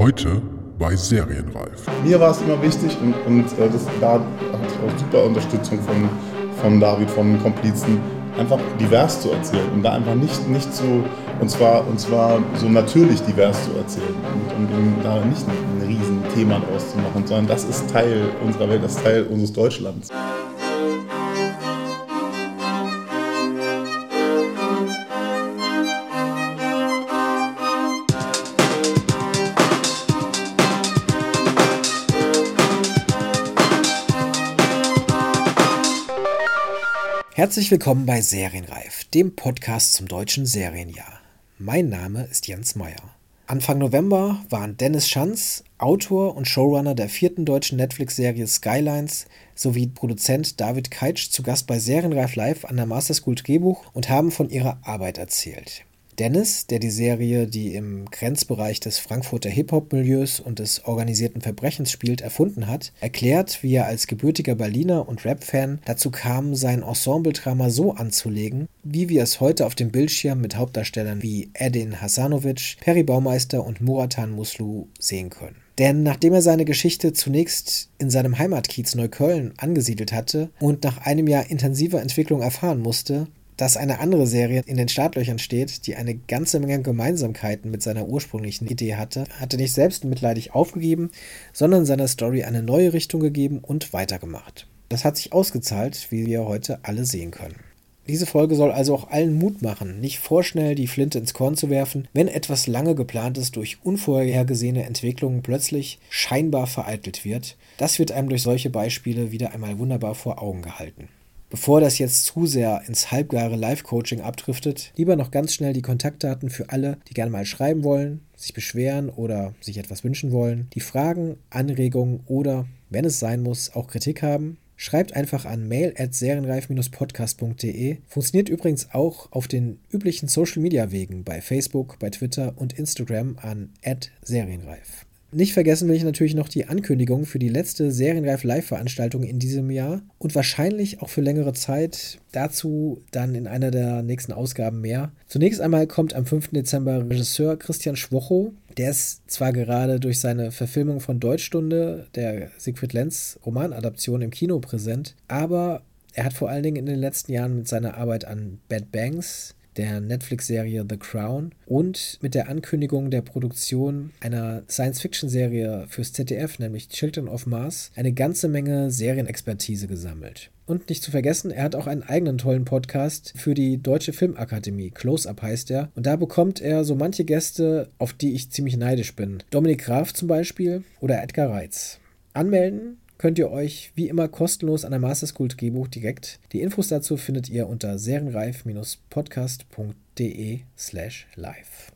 Heute bei Serienreif. Mir war es immer wichtig und, und äh, das, da hatte ich auch super Unterstützung von, von David, vom Komplizen, einfach divers zu erzählen und da einfach nicht, nicht so, und zwar, und zwar so natürlich divers zu erzählen und, und, da nicht ein Riesenthema draus zu machen, sondern das ist Teil unserer Welt, das ist Teil unseres Deutschlands. Herzlich willkommen bei Serienreif, dem Podcast zum deutschen Serienjahr. Mein Name ist Jens Meyer. Anfang November waren Dennis Schanz, Autor und Showrunner der vierten deutschen Netflix-Serie Skylines, sowie Produzent David Keitsch zu Gast bei Serienreif Live an der Master School Drehbuch und haben von ihrer Arbeit erzählt. Dennis, der die Serie, die im Grenzbereich des Frankfurter Hip-Hop-Milieus und des organisierten Verbrechens spielt, erfunden hat, erklärt, wie er als gebürtiger Berliner und Rap-Fan dazu kam, sein Ensemble-Drama so anzulegen, wie wir es heute auf dem Bildschirm mit Hauptdarstellern wie Edin Hasanovic, Perry Baumeister und Muratan Muslu sehen können. Denn nachdem er seine Geschichte zunächst in seinem Heimatkiez Neukölln angesiedelt hatte und nach einem Jahr intensiver Entwicklung erfahren musste, dass eine andere Serie in den Startlöchern steht, die eine ganze Menge Gemeinsamkeiten mit seiner ursprünglichen Idee hatte, hatte nicht selbst mitleidig aufgegeben, sondern seiner Story eine neue Richtung gegeben und weitergemacht. Das hat sich ausgezahlt, wie wir heute alle sehen können. Diese Folge soll also auch allen Mut machen, nicht vorschnell die Flinte ins Korn zu werfen, wenn etwas lange geplantes durch unvorhergesehene Entwicklungen plötzlich scheinbar vereitelt wird. Das wird einem durch solche Beispiele wieder einmal wunderbar vor Augen gehalten. Bevor das jetzt zu sehr ins halbgare Live-Coaching abdriftet, lieber noch ganz schnell die Kontaktdaten für alle, die gerne mal schreiben wollen, sich beschweren oder sich etwas wünschen wollen, die Fragen, Anregungen oder, wenn es sein muss, auch Kritik haben. Schreibt einfach an mail at serienreif-podcast.de. Funktioniert übrigens auch auf den üblichen Social-Media-Wegen bei Facebook, bei Twitter und Instagram an serienreif. Nicht vergessen will ich natürlich noch die Ankündigung für die letzte Serienreif Live-Veranstaltung in diesem Jahr und wahrscheinlich auch für längere Zeit. Dazu dann in einer der nächsten Ausgaben mehr. Zunächst einmal kommt am 5. Dezember Regisseur Christian Schwocho. Der ist zwar gerade durch seine Verfilmung von Deutschstunde, der Siegfried Lenz Romanadaption im Kino präsent, aber er hat vor allen Dingen in den letzten Jahren mit seiner Arbeit an Bad Banks, der Netflix-Serie The Crown und mit der Ankündigung der Produktion einer Science-Fiction-Serie fürs ZDF, nämlich Children of Mars, eine ganze Menge Serienexpertise gesammelt. Und nicht zu vergessen, er hat auch einen eigenen tollen Podcast für die Deutsche Filmakademie. Close-Up heißt er. Und da bekommt er so manche Gäste, auf die ich ziemlich neidisch bin. Dominik Graf zum Beispiel oder Edgar Reitz. Anmelden könnt ihr euch wie immer kostenlos an der Master School Drehbuch direkt. Die Infos dazu findet ihr unter serienreif-podcast.de slash live.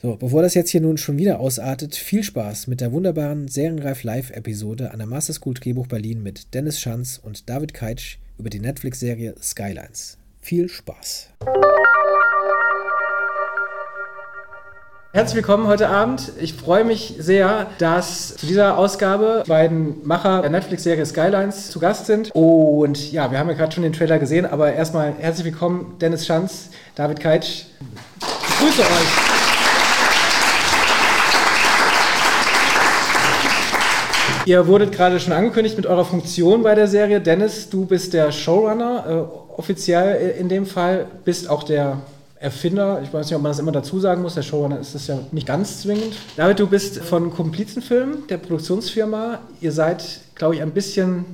So, bevor das jetzt hier nun schon wieder ausartet, viel Spaß mit der wunderbaren Serienreif Live-Episode an der Master School Drehbuch Berlin mit Dennis Schanz und David Keitsch über die Netflix-Serie Skylines. Viel Spaß! Herzlich willkommen heute Abend. Ich freue mich sehr, dass zu dieser Ausgabe beiden Macher der Netflix-Serie Skylines zu Gast sind. Und ja, wir haben ja gerade schon den Trailer gesehen, aber erstmal herzlich willkommen, Dennis Schanz, David Keitsch. Ich grüße euch. Ihr wurdet gerade schon angekündigt mit eurer Funktion bei der Serie. Dennis, du bist der Showrunner, äh, offiziell in dem Fall, bist auch der Erfinder, ich weiß nicht, ob man das immer dazu sagen muss, der Showrunner ist das ja nicht ganz zwingend. David, du bist von Komplizenfilm, der Produktionsfirma. Ihr seid, glaube ich, ein bisschen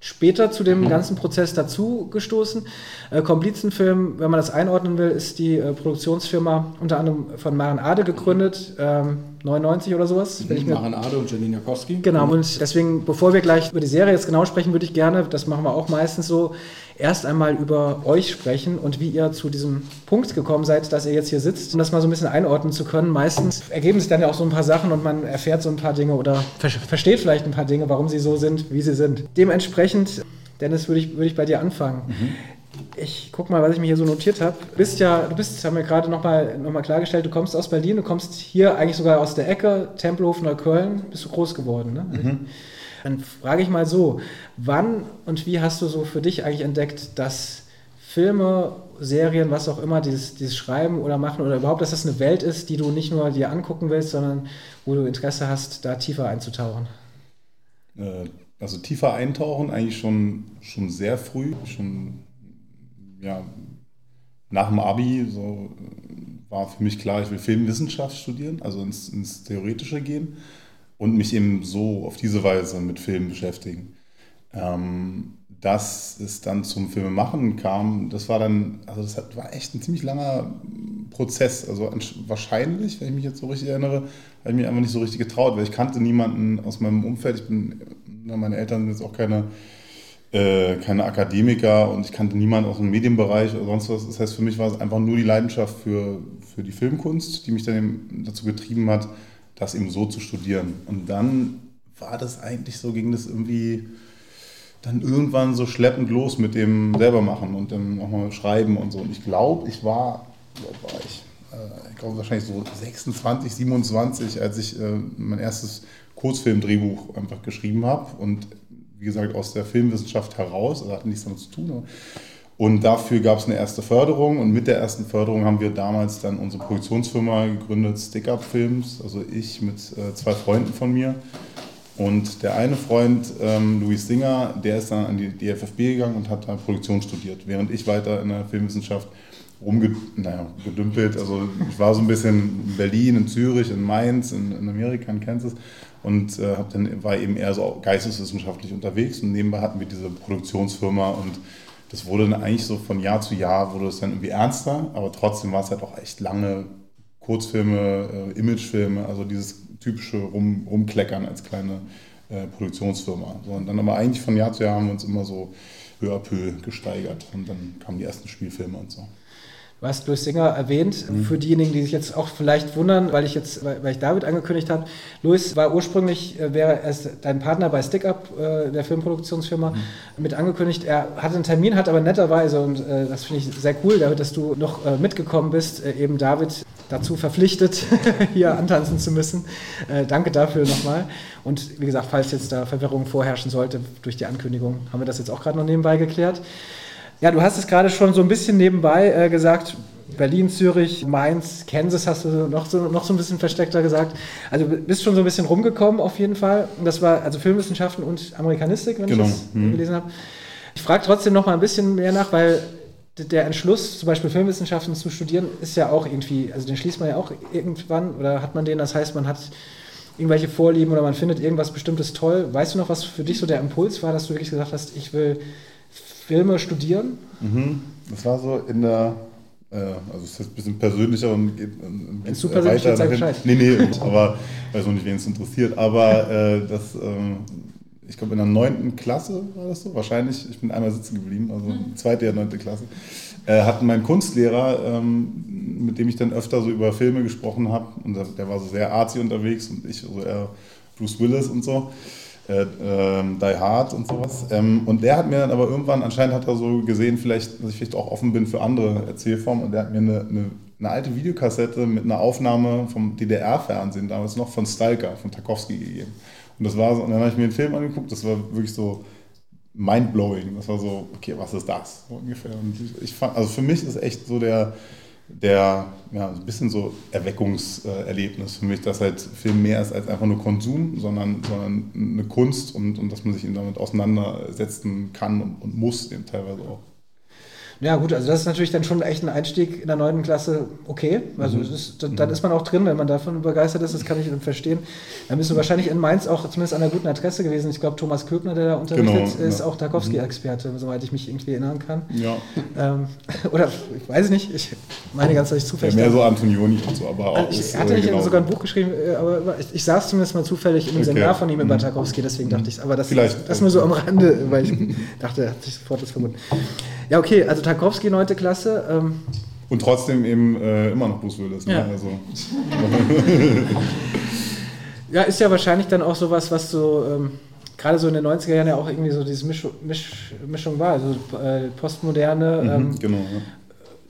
später zu dem ganzen Prozess dazu gestoßen. Äh, Komplizenfilm, wenn man das einordnen will, ist die äh, Produktionsfirma unter anderem von Maren Ade gegründet, ähm, 99 oder sowas. Mhm, Maren Ade und Janine Jakowski. Genau, und deswegen, bevor wir gleich über die Serie jetzt genau sprechen, würde ich gerne, das machen wir auch meistens so, erst einmal über euch sprechen und wie ihr zu diesem Punkt gekommen seid, dass ihr jetzt hier sitzt, um das mal so ein bisschen einordnen zu können. Meistens ergeben sich dann ja auch so ein paar Sachen und man erfährt so ein paar Dinge oder ver versteht vielleicht ein paar Dinge, warum sie so sind, wie sie sind. Dementsprechend, Dennis, würde ich, würde ich bei dir anfangen. Mhm. Ich guck mal, was ich mir hier so notiert habe. Du bist ja, du bist, haben wir gerade nochmal noch mal klargestellt, du kommst aus Berlin, du kommst hier eigentlich sogar aus der Ecke, Tempelhof, Neukölln, bist du groß geworden, ne? Mhm. Dann frage ich mal so, wann und wie hast du so für dich eigentlich entdeckt, dass Filme Serien, was auch immer, dieses, dieses Schreiben oder Machen oder überhaupt, dass das eine Welt ist, die du nicht nur dir angucken willst, sondern wo du Interesse hast, da tiefer einzutauchen? Äh, also tiefer eintauchen eigentlich schon, schon sehr früh, schon ja, nach dem Abi so war für mich klar, ich will Filmwissenschaft studieren, also ins, ins Theoretische gehen und mich eben so auf diese Weise mit Filmen beschäftigen. Ähm, dass es dann zum Filmemachen kam, das war dann, also das war echt ein ziemlich langer Prozess. Also wahrscheinlich, wenn ich mich jetzt so richtig erinnere, habe ich mich einfach nicht so richtig getraut, weil ich kannte niemanden aus meinem Umfeld. Ich bin, meine Eltern sind jetzt auch keine, äh, keine Akademiker und ich kannte niemanden aus dem Medienbereich oder sonst was. Das heißt, für mich war es einfach nur die Leidenschaft für, für die Filmkunst, die mich dann dazu getrieben hat, das eben so zu studieren. Und dann war das eigentlich so, ging das irgendwie dann irgendwann so schleppend los mit dem selber machen und dann auch mal schreiben und so. Und ich glaube, ich war, war ich, äh, ich glaube wahrscheinlich so 26, 27, als ich äh, mein erstes Kurzfilmdrehbuch einfach geschrieben habe und wie gesagt aus der Filmwissenschaft heraus, also hatte nichts damit zu tun. Und dafür gab es eine erste Förderung und mit der ersten Förderung haben wir damals dann unsere Produktionsfirma gegründet, Stick Up Films, also ich mit äh, zwei Freunden von mir. Und der eine Freund, ähm, Luis Singer, der ist dann an die DFFB gegangen und hat da Produktion studiert, während ich weiter in der Filmwissenschaft rumgedümpelt. Naja, also ich war so ein bisschen in Berlin, in Zürich, in Mainz, in, in Amerika, in Kansas und äh, hab dann, war eben eher so geisteswissenschaftlich unterwegs und nebenbei hatten wir diese Produktionsfirma und das wurde dann eigentlich so von Jahr zu Jahr wurde es dann irgendwie ernster, aber trotzdem war es halt auch echt lange Kurzfilme, äh, Imagefilme, also dieses typische Rum, Rumkleckern als kleine äh, Produktionsfirma. So, und dann aber eigentlich von Jahr zu Jahr haben wir uns immer so peu à peu gesteigert und dann kamen die ersten Spielfilme und so. Du hast Louis Singer erwähnt. Mhm. Für diejenigen, die sich jetzt auch vielleicht wundern, weil ich jetzt, weil, ich David angekündigt habe. Louis war ursprünglich, äh, wäre erst dein Partner bei Stick Up, äh, der Filmproduktionsfirma, mhm. mit angekündigt. Er hatte einen Termin, hat aber netterweise, und äh, das finde ich sehr cool, David, dass du noch mitgekommen bist, eben David dazu verpflichtet, hier antanzen zu müssen. Danke dafür nochmal. Und wie gesagt, falls jetzt da Verwirrung vorherrschen sollte durch die Ankündigung, haben wir das jetzt auch gerade noch nebenbei geklärt. Ja, du hast es gerade schon so ein bisschen nebenbei äh, gesagt. Berlin, Zürich, Mainz, Kansas hast du noch so, noch so ein bisschen versteckter gesagt. Also du bist schon so ein bisschen rumgekommen auf jeden Fall. Das war also Filmwissenschaften und Amerikanistik, wenn genau. ich das hm. gelesen habe. Ich frage trotzdem noch mal ein bisschen mehr nach, weil der Entschluss, zum Beispiel Filmwissenschaften zu studieren, ist ja auch irgendwie, also den schließt man ja auch irgendwann oder hat man den, das heißt, man hat irgendwelche Vorlieben oder man findet irgendwas Bestimmtes toll. Weißt du noch, was für dich so der Impuls war, dass du wirklich gesagt hast, ich will Filme studieren? Mhm. Das war so in der, äh, also es ist ein bisschen persönlicher und geht Wenn es zu persönlich sag Bescheid. Nee, nee, aber ich weiß auch nicht, wen es interessiert, aber äh, das, äh, ich glaube in der neunten Klasse war das so, wahrscheinlich, ich bin einmal sitzen geblieben, also mhm. zweite ja neunte Klasse, äh, hat mein Kunstlehrer, ähm, mit dem ich dann öfter so über Filme gesprochen habe, und der, der war so sehr artsy unterwegs und ich so eher Bruce Willis und so, äh, äh, Die Hard und sowas. Ähm, und der hat mir dann aber irgendwann, anscheinend hat er so gesehen, vielleicht, dass ich vielleicht auch offen bin für andere Erzählformen. Und der hat mir eine, eine, eine alte Videokassette mit einer Aufnahme vom DDR-Fernsehen damals noch von Stalker, von Tarkovsky gegeben. Und das war so, und dann habe ich mir den Film angeguckt, das war wirklich so mindblowing. Das war so, okay, was ist das? So ungefähr. Und ich fand, also für mich ist echt so der, der, ja, ein bisschen so Erweckungserlebnis für mich, dass halt Film mehr ist als einfach nur Konsum, sondern, sondern eine Kunst und, und dass man sich damit auseinandersetzen kann und, und muss eben teilweise auch. Ja, gut, also das ist natürlich dann schon echt ein Einstieg in der neunten Klasse okay. Also mhm. ist, dann, dann, ist man auch drin, wenn man davon begeistert ist, das kann ich dann verstehen. Dann bist du wahrscheinlich in Mainz auch zumindest an einer guten Adresse gewesen. Ich glaube, Thomas Köbner, der da unterrichtet, genau, ist ja. auch Tarkovsky-Experte, mhm. soweit ich mich irgendwie erinnern kann. Ja. Ähm, oder ich weiß nicht, ich meine ganz ehrlich zufällig. Ja, mehr so Antonioni und so, aber auch. Also ich ist, hatte äh, genau. sogar ein Buch geschrieben, äh, aber ich, ich saß zumindest mal zufällig einem okay. Seminar von ihm über mhm. Tarkovsky, deswegen dachte ich, aber das, Vielleicht. das nur so am Rande, weil ich dachte, er hat sich sofort das vermutet. Ja, okay, also Tarkovsky, 9. Klasse. Ähm. Und trotzdem eben äh, immer noch Bruce Willis. Ne? Ja. Also. ja, ist ja wahrscheinlich dann auch sowas, was so ähm, gerade so in den 90er Jahren ja auch irgendwie so diese Misch, Misch, Mischung war. Also äh, Postmoderne. Mhm, ähm, genau, ja.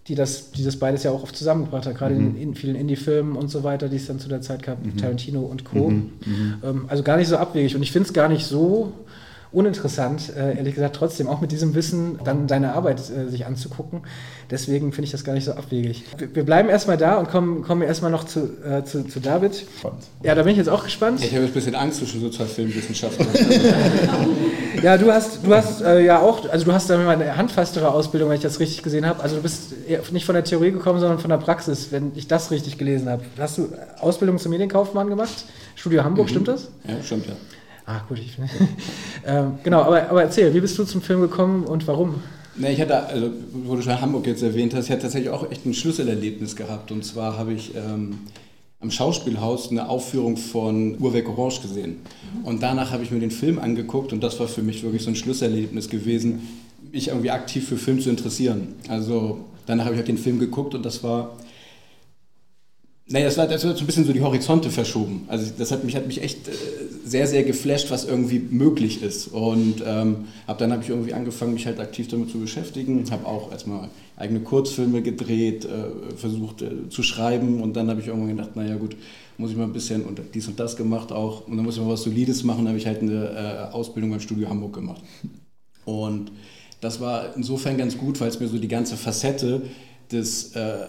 Die das, die das beides ja auch oft zusammengebracht hat, gerade mhm. in, in, vielen Indie-Filmen und so weiter, die es dann zu der Zeit gab, mhm. Tarantino und Co. Mhm. mhm. Ähm, also gar nicht so abwegig. Und ich finde es gar nicht so uninteressant, äh, ehrlich gesagt, trotzdem auch mit diesem Wissen dann deine Arbeit äh, sich anzugucken. Deswegen finde ich das gar nicht so abwegig. Wir, bleiben erstmal da und kommen, kommen erstmal noch zu, äh, zu, zu David. Ja, da bin ich jetzt auch gespannt. Ich habe jetzt ein bisschen Angst zwischen so zwei Filmwissenschaftlern. ja, du hast, du hast äh, ja auch, also du hast da mal eine handfastere Ausbildung, wenn ich das richtig gesehen habe. Also du bist nicht von der Theorie gekommen, sondern von der Praxis, wenn ich das richtig gelesen habe. Hast du Ausbildung zum Medienkaufmann gemacht? Studio Hamburg, mhm. stimmt das? Ja, stimmt, ja. Ah, gut, ich ähm, Genau, aber, aber erzähl, wie bist du zum Film gekommen und warum? Ne, ich hatte, also, wo du schon Hamburg jetzt erwähnt hast, ich hatte tatsächlich auch echt ein Schlüsselerlebnis gehabt. Und zwar habe ich ähm, am Schauspielhaus eine Aufführung von Urweg Orange gesehen. Und danach habe ich mir den Film angeguckt und das war für mich wirklich so ein Schlüsselerlebnis gewesen, mich irgendwie aktiv für Film zu interessieren. Also danach habe ich halt den Film geguckt und das war naja, das, war, das wird so ein bisschen so die Horizonte verschoben. Also das hat mich, hat mich echt äh, sehr, sehr geflasht, was irgendwie möglich ist. Und ähm, ab dann habe ich irgendwie angefangen, mich halt aktiv damit zu beschäftigen. Habe auch erstmal eigene Kurzfilme gedreht, äh, versucht äh, zu schreiben. Und dann habe ich irgendwann gedacht, naja gut, muss ich mal ein bisschen und dies und das gemacht auch. Und dann muss ich mal was Solides machen. Dann habe ich halt eine äh, Ausbildung beim Studio Hamburg gemacht. Und das war insofern ganz gut, weil es mir so die ganze Facette des äh,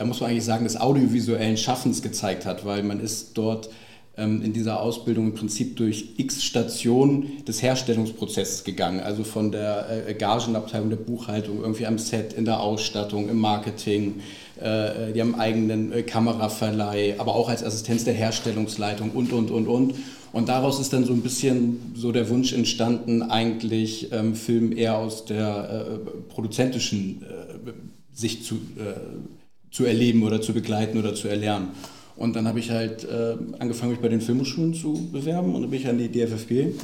da muss man eigentlich sagen, des audiovisuellen Schaffens gezeigt hat, weil man ist dort ähm, in dieser Ausbildung im Prinzip durch x Stationen des Herstellungsprozesses gegangen. Also von der äh, Gagenabteilung der Buchhaltung, irgendwie am Set, in der Ausstattung, im Marketing, äh, die haben einen eigenen äh, Kameraverleih, aber auch als Assistenz der Herstellungsleitung und, und, und, und. Und daraus ist dann so ein bisschen so der Wunsch entstanden, eigentlich ähm, Film eher aus der produzentischen Sicht zu zu erleben oder zu begleiten oder zu erlernen. Und dann habe ich halt äh, angefangen, mich bei den Filmhochschulen zu bewerben und dann bin ich an die DFFG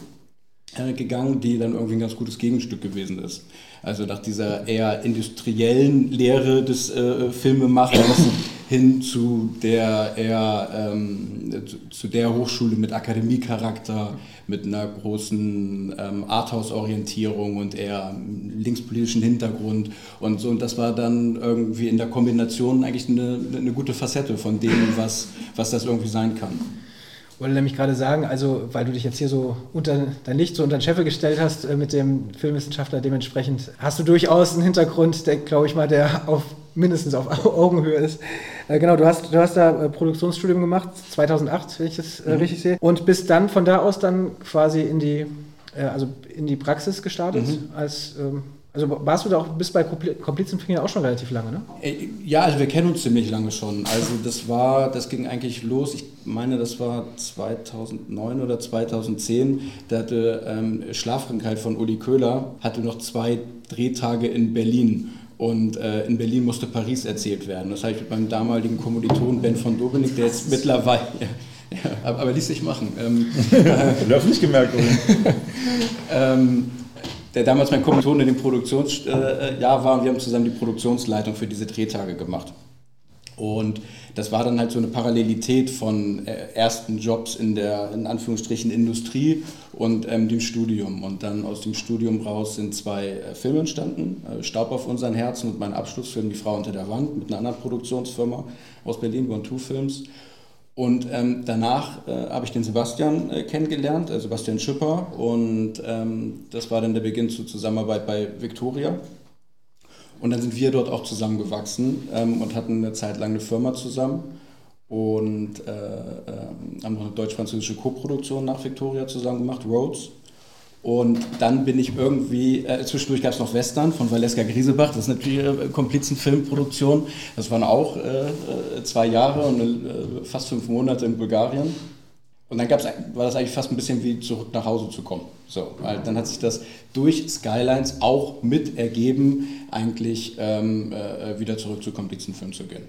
äh, gegangen, die dann irgendwie ein ganz gutes Gegenstück gewesen ist. Also nach dieser eher industriellen Lehre des äh, Filmemachers hin zu der eher ähm, zu, der Hochschule mit Akademiecharakter, mit einer großen ähm, Arthouse-Orientierung und eher linkspolitischen Hintergrund und so. Und das war dann irgendwie in der Kombination eigentlich eine, eine gute Facette von dem, was, was das irgendwie sein kann wollte nämlich gerade sagen, also weil du dich jetzt hier so unter dein Licht so unter den Scheffel gestellt hast äh, mit dem Filmwissenschaftler, dementsprechend hast du durchaus einen Hintergrund, glaube ich mal, der auf mindestens auf Augenhöhe ist. Äh, genau, du hast, du hast da äh, Produktionsstudium gemacht, 2008, wenn ich das äh, mhm. richtig sehe, und bist dann von da aus dann quasi in die, also in die Praxis gestartet mhm. als ähm, also warst du da auch bis bei Komplizenfinger auch schon relativ lange, ne? Ja, also wir kennen uns ziemlich lange schon. Also das war, das ging eigentlich los, ich meine, das war 2009 oder 2010. Da hatte ähm, Schlafkrankheit von Uli Köhler, hatte noch zwei Drehtage in Berlin. Und äh, in Berlin musste Paris erzählt werden. Das habe ich mit meinem damaligen Kommiliton Ben von Dobenik, der jetzt mittlerweile... Ja, aber, aber ließ sich machen. Ähm, äh, nicht gemerkt, ähm, der damals mein Kommilitone in dem Produktionsjahr war und wir haben zusammen die Produktionsleitung für diese Drehtage gemacht. Und das war dann halt so eine Parallelität von äh, ersten Jobs in der, in Anführungsstrichen, Industrie und ähm, dem Studium. Und dann aus dem Studium raus sind zwei äh, Filme entstanden, äh, Staub auf unseren Herzen und mein Abschlussfilm Die Frau unter der Wand mit einer anderen Produktionsfirma aus Berlin, One Two Films. Und ähm, danach äh, habe ich den Sebastian äh, kennengelernt, äh, Sebastian Schipper. Und ähm, das war dann der Beginn zur Zusammenarbeit bei Victoria. Und dann sind wir dort auch zusammengewachsen ähm, und hatten eine Zeit lang eine Firma zusammen und äh, ähm, haben noch eine deutsch-französische Koproduktion nach Victoria zusammen gemacht, Rhodes. Und dann bin ich irgendwie, äh, zwischendurch gab es noch Western von Valeska Griesebach, das ist natürlich äh, Komplizenfilmproduktion. Das waren auch äh, äh zwei Jahre und äh, fast fünf Monate in Bulgarien. Und dann gab's, war das eigentlich fast ein bisschen wie zurück nach Hause zu kommen. So, weil dann hat sich das durch Skylines auch mit ergeben, eigentlich ähm, äh, wieder zurück zu Komplizenfilm zu gehen.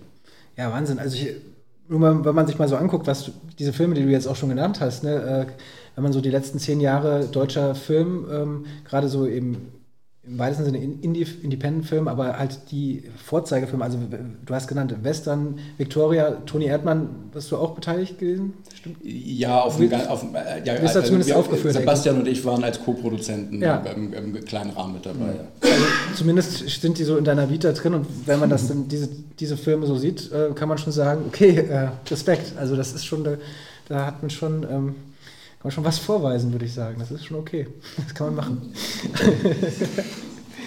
Ja, Wahnsinn. Also ich, nur mal, wenn man sich mal so anguckt, was diese Filme, die du jetzt auch schon genannt hast, ne, wenn man so die letzten zehn Jahre deutscher Film, ähm, gerade so im, im weitesten Sinne Independent-Film, aber halt die Vorzeigefilme, also du hast genannt Western, Victoria, Toni Erdmann, warst du auch beteiligt gewesen? Stimmt? Ja, auf dem, auf, äh, ja, also, zumindest wir, aufgeführt. Sebastian und ich waren als Co-Produzenten ja. im, im, kleinen Rahmen mit dabei. Ja. Also, zumindest sind die so in deiner Vita drin und wenn man das dann, diese, diese Filme so sieht, äh, kann man schon sagen, okay, äh, Respekt. Also das ist schon, da, da hat man schon... Ähm, man schon was vorweisen, würde ich sagen. Das ist schon okay. Das kann man machen.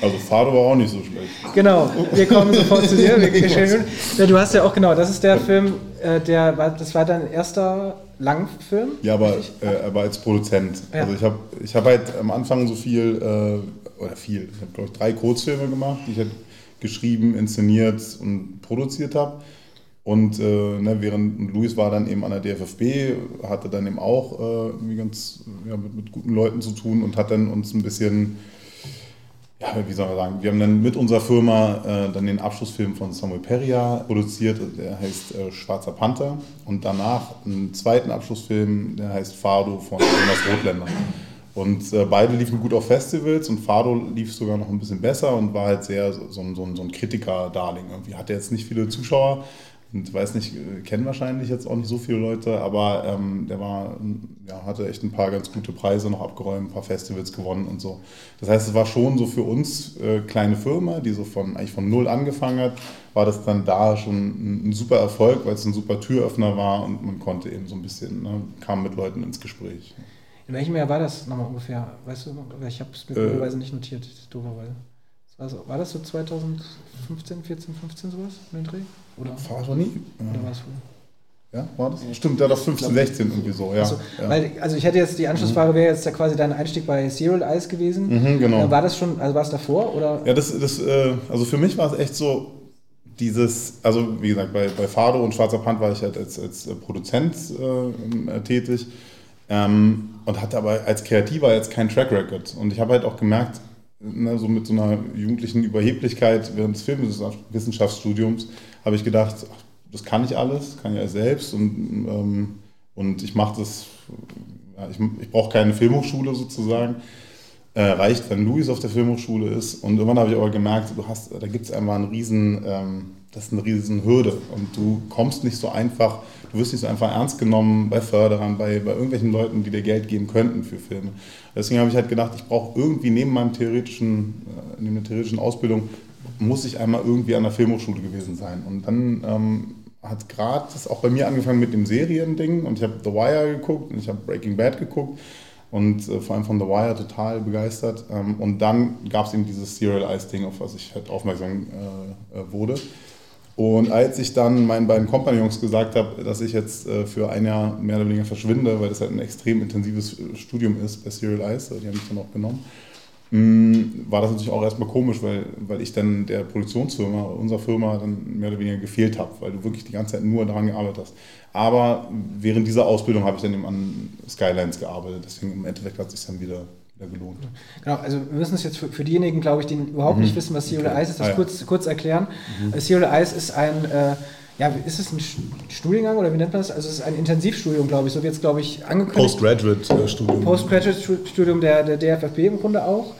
Also Fado war auch nicht so schlecht. Genau, wir kommen sofort zu dir. Ja, du hast ja auch, genau, das ist der Film, äh, der das war dein erster Langfilm? Ja, aber, äh, aber als Produzent. Ja. Also ich habe ich hab halt am Anfang so viel, äh, oder viel, ich habe glaube ich drei Kurzfilme gemacht, die ich halt geschrieben, inszeniert und produziert habe. Und äh, ne, während Luis war dann eben an der DFFB, hatte dann eben auch äh, ganz ja, mit, mit, guten Leuten zu tun und hat dann uns ein bisschen, ja, wie soll man sagen, wir haben dann mit unserer Firma äh, dann den Abschlussfilm von Samuel Peria produziert, der heißt äh, Schwarzer Panther. Und danach einen zweiten Abschlussfilm, der heißt Fado von Jonas Rotländer. Und äh, beide liefen gut auf Festivals und Fado lief sogar noch ein bisschen besser und war halt sehr so, so, so, ein Kritiker-Darling. Irgendwie hatte jetzt nicht viele Zuschauer und weiß nicht, kennen wahrscheinlich jetzt auch nicht so viele Leute, aber ähm, der war, ja, hatte echt ein paar ganz gute Preise noch abgeräumt, ein paar Festivals gewonnen und so. Das heißt, es war schon so für uns äh, kleine Firma, die so von eigentlich von null angefangen hat, war das dann da schon ein, ein super Erfolg, weil es ein super Türöffner war und man konnte eben so ein bisschen, ne, kam mit Leuten ins Gespräch. In welchem Jahr war das nochmal ungefähr? Weißt du, ich habe es mir äh, nicht notiert, dooferweise. Also, war das so 2015, 14, 15 sowas in den Dreh? Oder? War doch nie. Oder war es früher? Ja, war das? Stimmt, ja, doch 15, 16 irgendwie so, ja. Also, ja. Weil, also ich hätte jetzt, die Anschlussfrage wäre jetzt ja quasi dein Einstieg bei Serial Eyes gewesen. Mhm, genau. War das schon, also war es davor oder? Ja, das, das äh, also für mich war es echt so, dieses, also wie gesagt, bei, bei Fado und Schwarzer Pand war ich halt als, als Produzent äh, tätig ähm, und hatte aber als Kreativer jetzt keinen Track Record. Und ich habe halt auch gemerkt, ne, so mit so einer jugendlichen Überheblichkeit während des Filmwissenschaftsstudiums, habe ich gedacht, ach, das kann ich alles, kann ich ja selbst und, ähm, und ich mache das, ja, ich, ich brauche keine Filmhochschule sozusagen. Äh, reicht, wenn Luis auf der Filmhochschule ist. Und irgendwann habe ich aber gemerkt, du hast, da gibt es einfach einen riesen, ähm, das ist eine riesen Hürde und du kommst nicht so einfach du wirst nicht so einfach ernst genommen bei Förderern, bei, bei irgendwelchen Leuten, die dir Geld geben könnten für Filme. Deswegen habe ich halt gedacht, ich brauche irgendwie neben meinem theoretischen, äh, neben der theoretischen Ausbildung, muss ich einmal irgendwie an der Filmhochschule gewesen sein. Und dann ähm, hat gerade das auch bei mir angefangen mit dem Seriending und ich habe The Wire geguckt und ich habe Breaking Bad geguckt und äh, vor allem von The Wire total begeistert. Ähm, und dann gab es eben dieses Serial Eyes Ding, auf was ich halt aufmerksam äh, äh wurde. Und als ich dann meinen beiden Kompagnons gesagt habe, dass ich jetzt äh, für ein Jahr mehr oder weniger verschwinde, weil das halt ein extrem intensives äh, Studium ist bei Serial Eyes, die haben mich dann auch genommen, mm, war das natürlich auch erstmal komisch, weil, weil ich dann der Produktionsfirma, unserer Firma, dann mehr oder weniger gefehlt habe, weil du wirklich die ganze Zeit nur daran gearbeitet hast. Aber während dieser Ausbildung habe ich dann eben an Skylines gearbeitet, deswegen im Endeffekt hat sich dann wieder gelohnt. Genau, also wir müssen es jetzt für, für diejenigen, glaube ich, die überhaupt mhm. nicht wissen, was Serial okay. Ice ist, das ah, ja. kurz, kurz erklären. Mhm. Äh, Serial Ice ist ein, äh, ja, ist es ein Studiengang oder wie nennt man das? Also es ist ein Intensivstudium, glaube ich, so wird es, glaube ich, angekündigt. Postgraduate-Studium. Postgraduate-Studium der, der DFFB im Grunde auch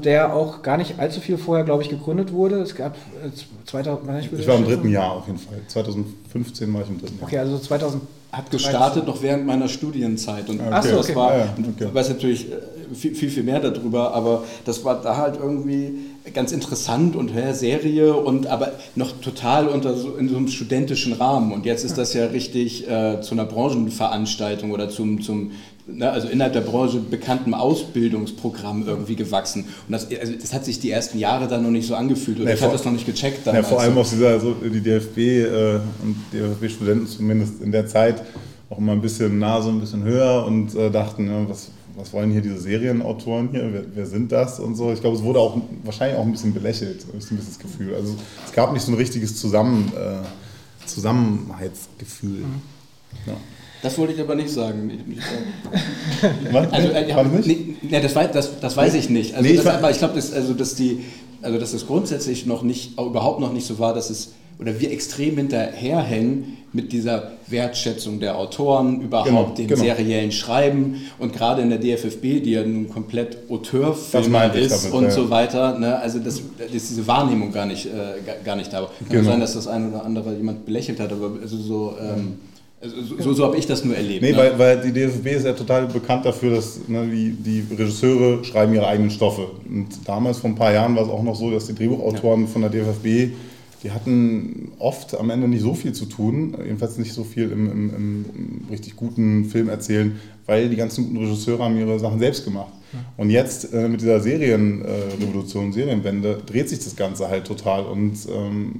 der auch gar nicht allzu viel vorher, glaube ich, gegründet wurde. Es gab äh, 2000, ich war im dritten Jahr auf jeden Fall. 2015 war ich im dritten Jahr. Okay, also 2000 hat gestartet noch während meiner Studienzeit und okay. das okay. war, ja, okay. ich weiß natürlich äh, viel, viel, viel mehr darüber, aber das war da halt irgendwie ganz interessant und ja, Serie und aber noch total unter so, in so einem studentischen Rahmen und jetzt ist das ja richtig äh, zu einer Branchenveranstaltung oder zum, zum ne, also innerhalb der Branche bekannten Ausbildungsprogramm irgendwie gewachsen. Und das, also das hat sich die ersten Jahre dann noch nicht so angefühlt oder nee, ich habe das noch nicht gecheckt. Ja, vor allem aus dieser, also die DFB äh, und DFB-Studenten zumindest in der Zeit auch immer ein bisschen Nase ein bisschen höher und äh, dachten, ja, was, was wollen hier diese Serienautoren hier, wer, wer, sind das und so. Ich glaube, es wurde auch wahrscheinlich auch ein bisschen belächelt, ist ein bisschen das Gefühl. Also es gab nicht so ein richtiges Zusammen, äh, Zusammenhaltsgefühl. Mhm. Ja. Das wollte ich aber nicht sagen. Also, äh, hab, nee, nee, das, weiß, das, das weiß ich nicht. Also, nee, ich, das, aber ich glaube, dass, also, dass, also, dass das grundsätzlich noch nicht, überhaupt noch nicht so war, dass es, oder wir extrem hinterherhängen mit dieser Wertschätzung der Autoren, überhaupt genau, dem genau. seriellen Schreiben und gerade in der DFFB, die ja nun komplett Auteurfilmer ist damit, und ja. so weiter. Ne? Also, dass, dass diese Wahrnehmung gar nicht, äh, gar nicht da war. Kann genau. sein, dass das ein oder andere jemand belächelt hat, aber also so. Ähm, so, so habe ich das nur erlebt. Nee, ne? weil, weil die DFB ist ja total bekannt dafür, dass ne, die, die Regisseure schreiben ihre eigenen Stoffe. Und damals, vor ein paar Jahren, war es auch noch so, dass die Drehbuchautoren ja. von der DFB die hatten oft am Ende nicht so viel zu tun, jedenfalls nicht so viel im, im, im richtig guten Film erzählen, weil die ganzen guten Regisseure haben ihre Sachen selbst gemacht. Und jetzt äh, mit dieser Serienrevolution, äh, Serienwende, dreht sich das Ganze halt total und ähm,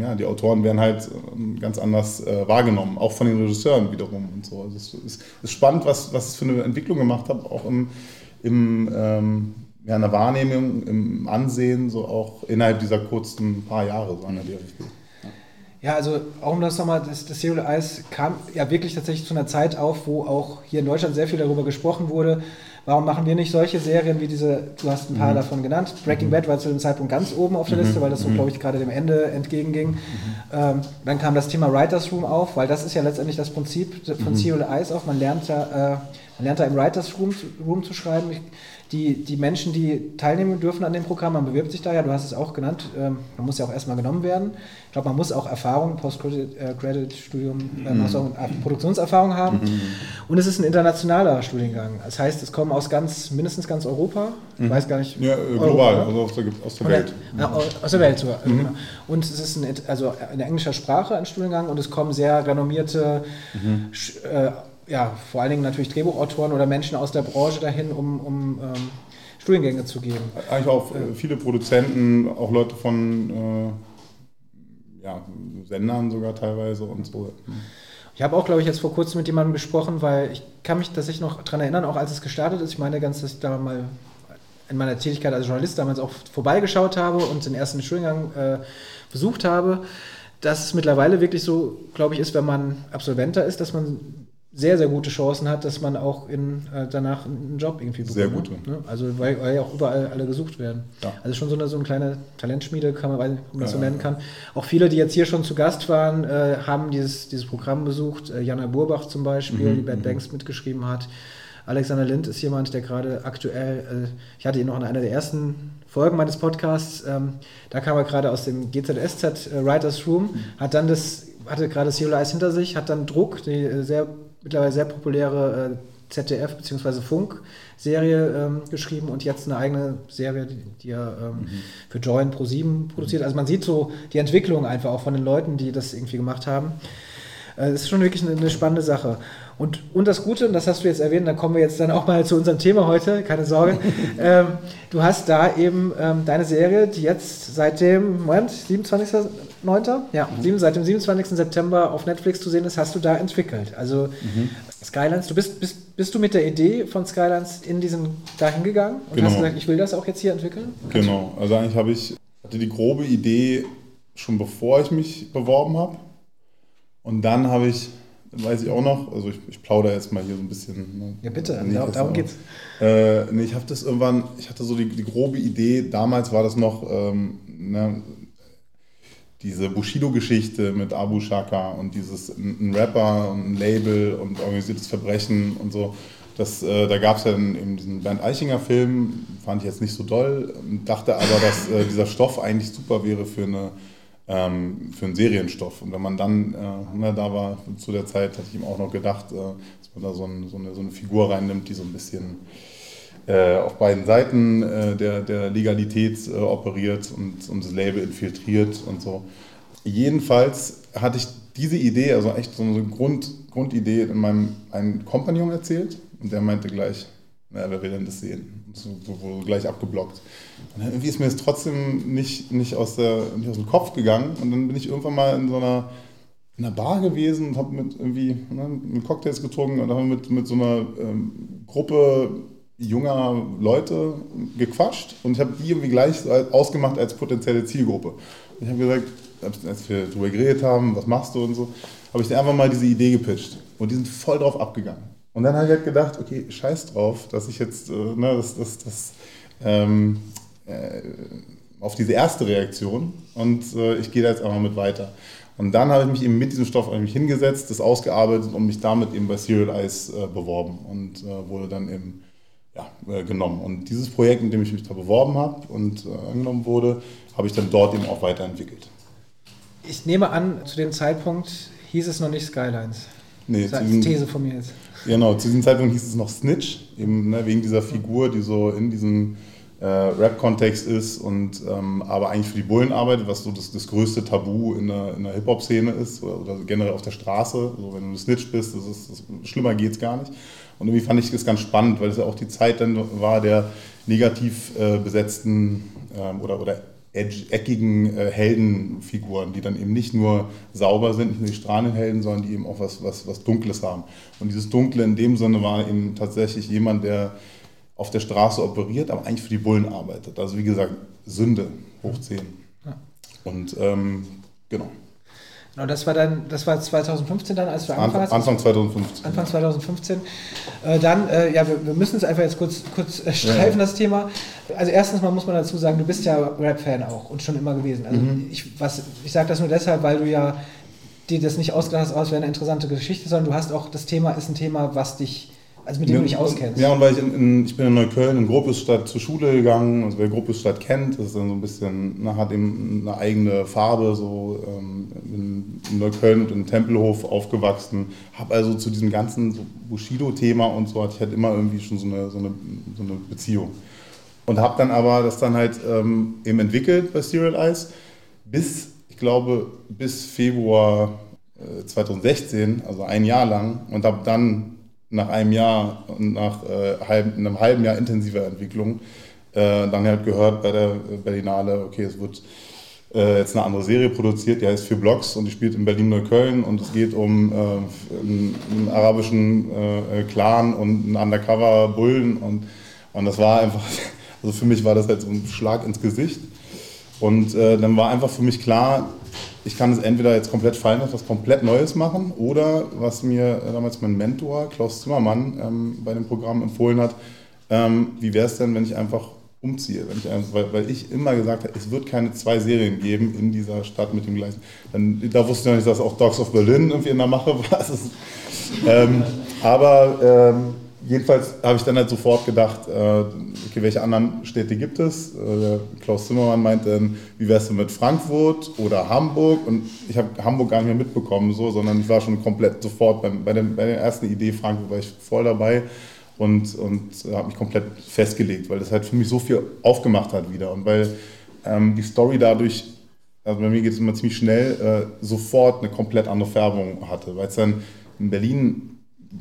ja, die Autoren werden halt ähm, ganz anders äh, wahrgenommen, auch von den Regisseuren wiederum und so. Also es ist, ist spannend, was, was es für eine Entwicklung gemacht hat, auch im, im ähm, ja, in der Wahrnehmung, im Ansehen, so auch innerhalb dieser kurzen paar Jahre, sagen wir ja, also auch um das nochmal, das, das Serial Eyes kam ja wirklich tatsächlich zu einer Zeit auf, wo auch hier in Deutschland sehr viel darüber gesprochen wurde. Warum machen wir nicht solche Serien wie diese, du hast ein paar mhm. davon genannt, Breaking mhm. Bad war zu dem Zeitpunkt ganz oben auf der mhm. Liste, weil das so, mhm. glaube ich, gerade dem Ende entgegenging. Mhm. Ähm, dann kam das Thema Writers Room auf, weil das ist ja letztendlich das Prinzip von mhm. Serial Eyes auch. Man lernt da, äh, man lernt da im Writers Room, Room zu schreiben. Ich, die, die Menschen, die teilnehmen dürfen an dem Programm, man bewirbt sich da ja, du hast es auch genannt, ähm, man muss ja auch erstmal genommen werden. Ich glaube, man muss auch Erfahrung, Post-Credit-Studium, äh, mhm. also Produktionserfahrung haben. Mhm. Und es ist ein internationaler Studiengang. Das heißt, es kommen aus ganz, mindestens ganz Europa, ich mhm. weiß gar nicht. Ja, äh, global, also aus der, aus der Welt. Ja, aus der Welt sogar. Mhm. Genau. Und es ist ein, also in englischer Sprache ein Studiengang und es kommen sehr renommierte mhm. äh, ja, vor allen Dingen natürlich Drehbuchautoren oder Menschen aus der Branche dahin, um, um ähm, Studiengänge zu geben. Eigentlich auch äh, viele Produzenten, auch Leute von äh, ja, Sendern sogar teilweise und so. Ich habe auch, glaube ich, jetzt vor kurzem mit jemandem gesprochen, weil ich kann mich tatsächlich noch daran erinnern, auch als es gestartet ist, ich meine ganz, dass ich da mal in meiner Tätigkeit als Journalist damals auch vorbeigeschaut habe und den ersten Studiengang äh, besucht habe, dass es mittlerweile wirklich so, glaube ich, ist, wenn man Absolventer ist, dass man sehr, sehr gute Chancen hat, dass man auch in, äh, danach einen Job irgendwie bekommt. Sehr gute. Ne? Also weil, weil, ja auch überall alle gesucht werden. Ja. Also schon so eine, so eine kleine Talentschmiede, kann man, wenn man das so nennen kann. Auch viele, die jetzt hier schon zu Gast waren, äh, haben dieses, dieses Programm besucht. Äh, Jana Burbach zum Beispiel, mhm. die Bad mhm. Banks mitgeschrieben hat. Alexander Lind ist jemand, der gerade aktuell, äh, ich hatte ihn noch in einer der ersten Folgen meines Podcasts, ähm, da kam er gerade aus dem GZSZ äh, Writers Room, mhm. hat dann das, hatte gerade Serial Eyes hinter sich, hat dann Druck, die äh, sehr mittlerweile sehr populäre äh, ZDF- bzw. Funk-Serie ähm, geschrieben und jetzt eine eigene Serie, die, die er ähm, mhm. für Join Pro 7 produziert. Also man sieht so die Entwicklung einfach auch von den Leuten, die das irgendwie gemacht haben. Äh, es ist schon wirklich eine, eine spannende Sache. Und, und das Gute, und das hast du jetzt erwähnt, da kommen wir jetzt dann auch mal zu unserem Thema heute, keine Sorge. ähm, du hast da eben ähm, deine Serie, die jetzt seit dem, Moment, 27.09.? Ja, mhm. seit dem 27. September auf Netflix zu sehen ist, hast du da entwickelt. Also mhm. Skylines, du bist, bist, bist du mit der Idee von Skylines in diesen dahin gegangen und genau. hast gesagt, ich will das auch jetzt hier entwickeln? Genau, also eigentlich habe ich, hatte die grobe Idee schon bevor ich mich beworben habe. Und dann habe ich weiß ich auch noch, also ich, ich plaudere jetzt mal hier so ein bisschen. Ne? Ja, bitte, nee, darum, darum geht's. Äh, nee, ich habe das irgendwann, ich hatte so die, die, grobe Idee, damals war das noch ähm, ne, diese Bushido-Geschichte mit Abu Shaka und dieses ein, Rapper und ein Label und organisiertes Verbrechen und so. Das, äh, da gab es ja eben diesen Bernd Eichinger-Film, fand ich jetzt nicht so doll, dachte aber, dass äh, dieser Stoff eigentlich super wäre für eine ähm, für einen Serienstoff. Und wenn man dann äh, da war, zu der Zeit hatte ich ihm auch noch gedacht, äh, dass man da so, ein, so, eine, so, eine, Figur reinnimmt, die so ein bisschen äh, auf beiden Seiten äh, der, der Legalität äh, operiert und, das Label infiltriert und so. Jedenfalls hatte ich diese Idee, also echt so eine Grund, Grundidee in meinem einen Kompagnon erzählt und der meinte gleich, naja, wer will denn das sehen? So, so, so gleich abgeblockt. Und irgendwie ist mir das trotzdem nicht, nicht, aus der, nicht aus dem Kopf gegangen. Und dann bin ich irgendwann mal in so einer, in einer Bar gewesen und habe mit irgendwie ne, mit Cocktails getrunken und habe mit, mit so einer ähm, Gruppe junger Leute gequatscht und ich habe die irgendwie gleich ausgemacht als potenzielle Zielgruppe. Und ich habe gesagt, als wir darüber geredet haben, was machst du und so, habe ich dir einfach mal diese Idee gepitcht. Und die sind voll drauf abgegangen. Und dann habe ich halt gedacht, okay, scheiß drauf, dass ich jetzt, äh, ne, das, das, das ähm, äh, auf diese erste Reaktion und äh, ich gehe da jetzt einfach mit weiter. Und dann habe ich mich eben mit diesem Stoff eigentlich hingesetzt, das ausgearbeitet und mich damit eben bei Serial Eyes äh, beworben und äh, wurde dann eben ja, äh, genommen. Und dieses Projekt, in dem ich mich da beworben habe und äh, angenommen wurde, habe ich dann dort eben auch weiterentwickelt. Ich nehme an, zu dem Zeitpunkt hieß es noch nicht Skylines. Nee, das ist eine These von mir jetzt. Genau, zu diesem Zeitpunkt hieß es noch Snitch, eben ne, wegen dieser Figur, die so in diesem äh, Rap-Kontext ist und ähm, aber eigentlich für die Bullen arbeitet, was so das, das größte Tabu in der, der Hip-Hop-Szene ist oder, oder, generell auf der Straße. Also wenn du Snitch bist, das ist, das, schlimmer geht es gar nicht. Und irgendwie fand ich das ganz spannend, weil es ja auch die Zeit dann war der negativ äh, besetzten ähm, oder, oder eckigen äh, Heldenfiguren, die dann eben nicht nur sauber sind, nicht nur die Strahlenhelden, sondern die eben auch was, was, was Dunkles haben. Und dieses Dunkle in dem Sinne war eben tatsächlich jemand, der auf der Straße operiert, aber eigentlich für die Bullen arbeitet. Also wie gesagt, Sünde hoch 10. Ja. Und ähm, genau. Genau, das war dann, das war 2015 dann, als du angefangen hast. Anfang 2015. Anfang 2015. Äh, dann, äh, ja, wir, wir, müssen es einfach jetzt kurz, kurz äh, streifen, ja. das Thema. Also erstens mal muss man dazu sagen, du bist ja Rap-Fan auch und schon immer gewesen. Also mhm. ich, ich sage das nur deshalb, weil du ja dir das nicht ausgedacht hast, aus wäre eine interessante Geschichte, sondern du hast auch, das Thema ist ein Thema, was dich also mit dem ja, du dich auskennst. Ja, und weil ich, in, in, ich bin in Neukölln, in Gropiusstadt zur Schule gegangen. Also wer Gropiusstadt kennt, das ist dann so ein bisschen, na, hat eben eine eigene Farbe. So ähm, in, in, Neukölln und in Tempelhof aufgewachsen. Habe also zu diesem ganzen so Bushido-Thema und so hatte ich halt immer irgendwie schon so eine, so eine, so eine Beziehung. Und habe dann aber das dann halt ähm, eben entwickelt bei Serial Eyes bis, ich glaube, bis Februar 2016, äh, also ein Jahr lang. Und habe dann nach einem Jahr und nach äh, halb, einem halben Jahr intensiver Entwicklung äh, dann halt gehört bei der Berlinale, okay, es wird äh, jetzt eine andere Serie produziert, die heißt Vier Blocks und die spielt in Berlin-Neukölln und es geht um äh, einen, einen, arabischen äh, Clan und einen Undercover-Bullen und, und das war einfach, also für mich war das halt so ein Schlag ins Gesicht und äh, dann war einfach für mich klar, ich kann es entweder jetzt komplett fallen lassen, was komplett Neues machen oder was mir damals mein Mentor Klaus Zimmermann ähm, bei dem Programm empfohlen hat, ähm, wie wäre es denn, wenn ich einfach umziehe? Ich, weil, weil, ich immer gesagt habe, es wird keine zwei Serien geben in dieser Stadt mit dem gleichen. Dann, da wusste ich noch nicht, dass auch Dogs of Berlin irgendwie in der Mache war. ähm, aber ähm, jedenfalls habe ich dann halt sofort gedacht, äh, okay, welche anderen Städte gibt es? Äh, Klaus Zimmermann meinte, wie wär's denn mit Frankfurt oder Hamburg? Und ich habe Hamburg gar nicht mehr mitbekommen, so, sondern ich war schon komplett sofort beim, bei, dem, bei der ersten Idee Frankfurt war ich voll dabei und, und habe mich komplett festgelegt, weil das halt für mich so viel aufgemacht hat wieder und weil ähm, die Story dadurch also bei mir geht es immer ziemlich schnell, äh, sofort eine komplett andere Färbung hatte, weil es dann in Berlin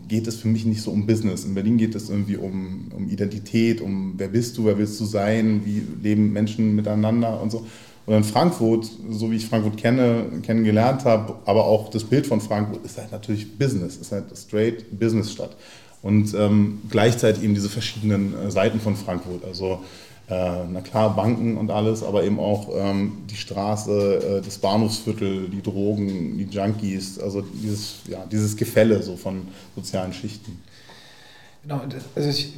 geht es für mich nicht so um Business. In Berlin geht es irgendwie um, um Identität, um wer bist du, wer willst du sein, wie leben Menschen miteinander und so. Und in Frankfurt, so wie ich Frankfurt kenne, kennengelernt habe, aber auch das Bild von Frankfurt ist halt natürlich Business, ist halt straight Business-Stadt. Und ähm, gleichzeitig eben diese verschiedenen äh, Seiten von Frankfurt. Also na klar, Banken und alles, aber eben auch ähm, die Straße, äh, das Bahnhofsviertel, die Drogen, die Junkies, also dieses, ja, dieses Gefälle so von sozialen Schichten. Genau, also ich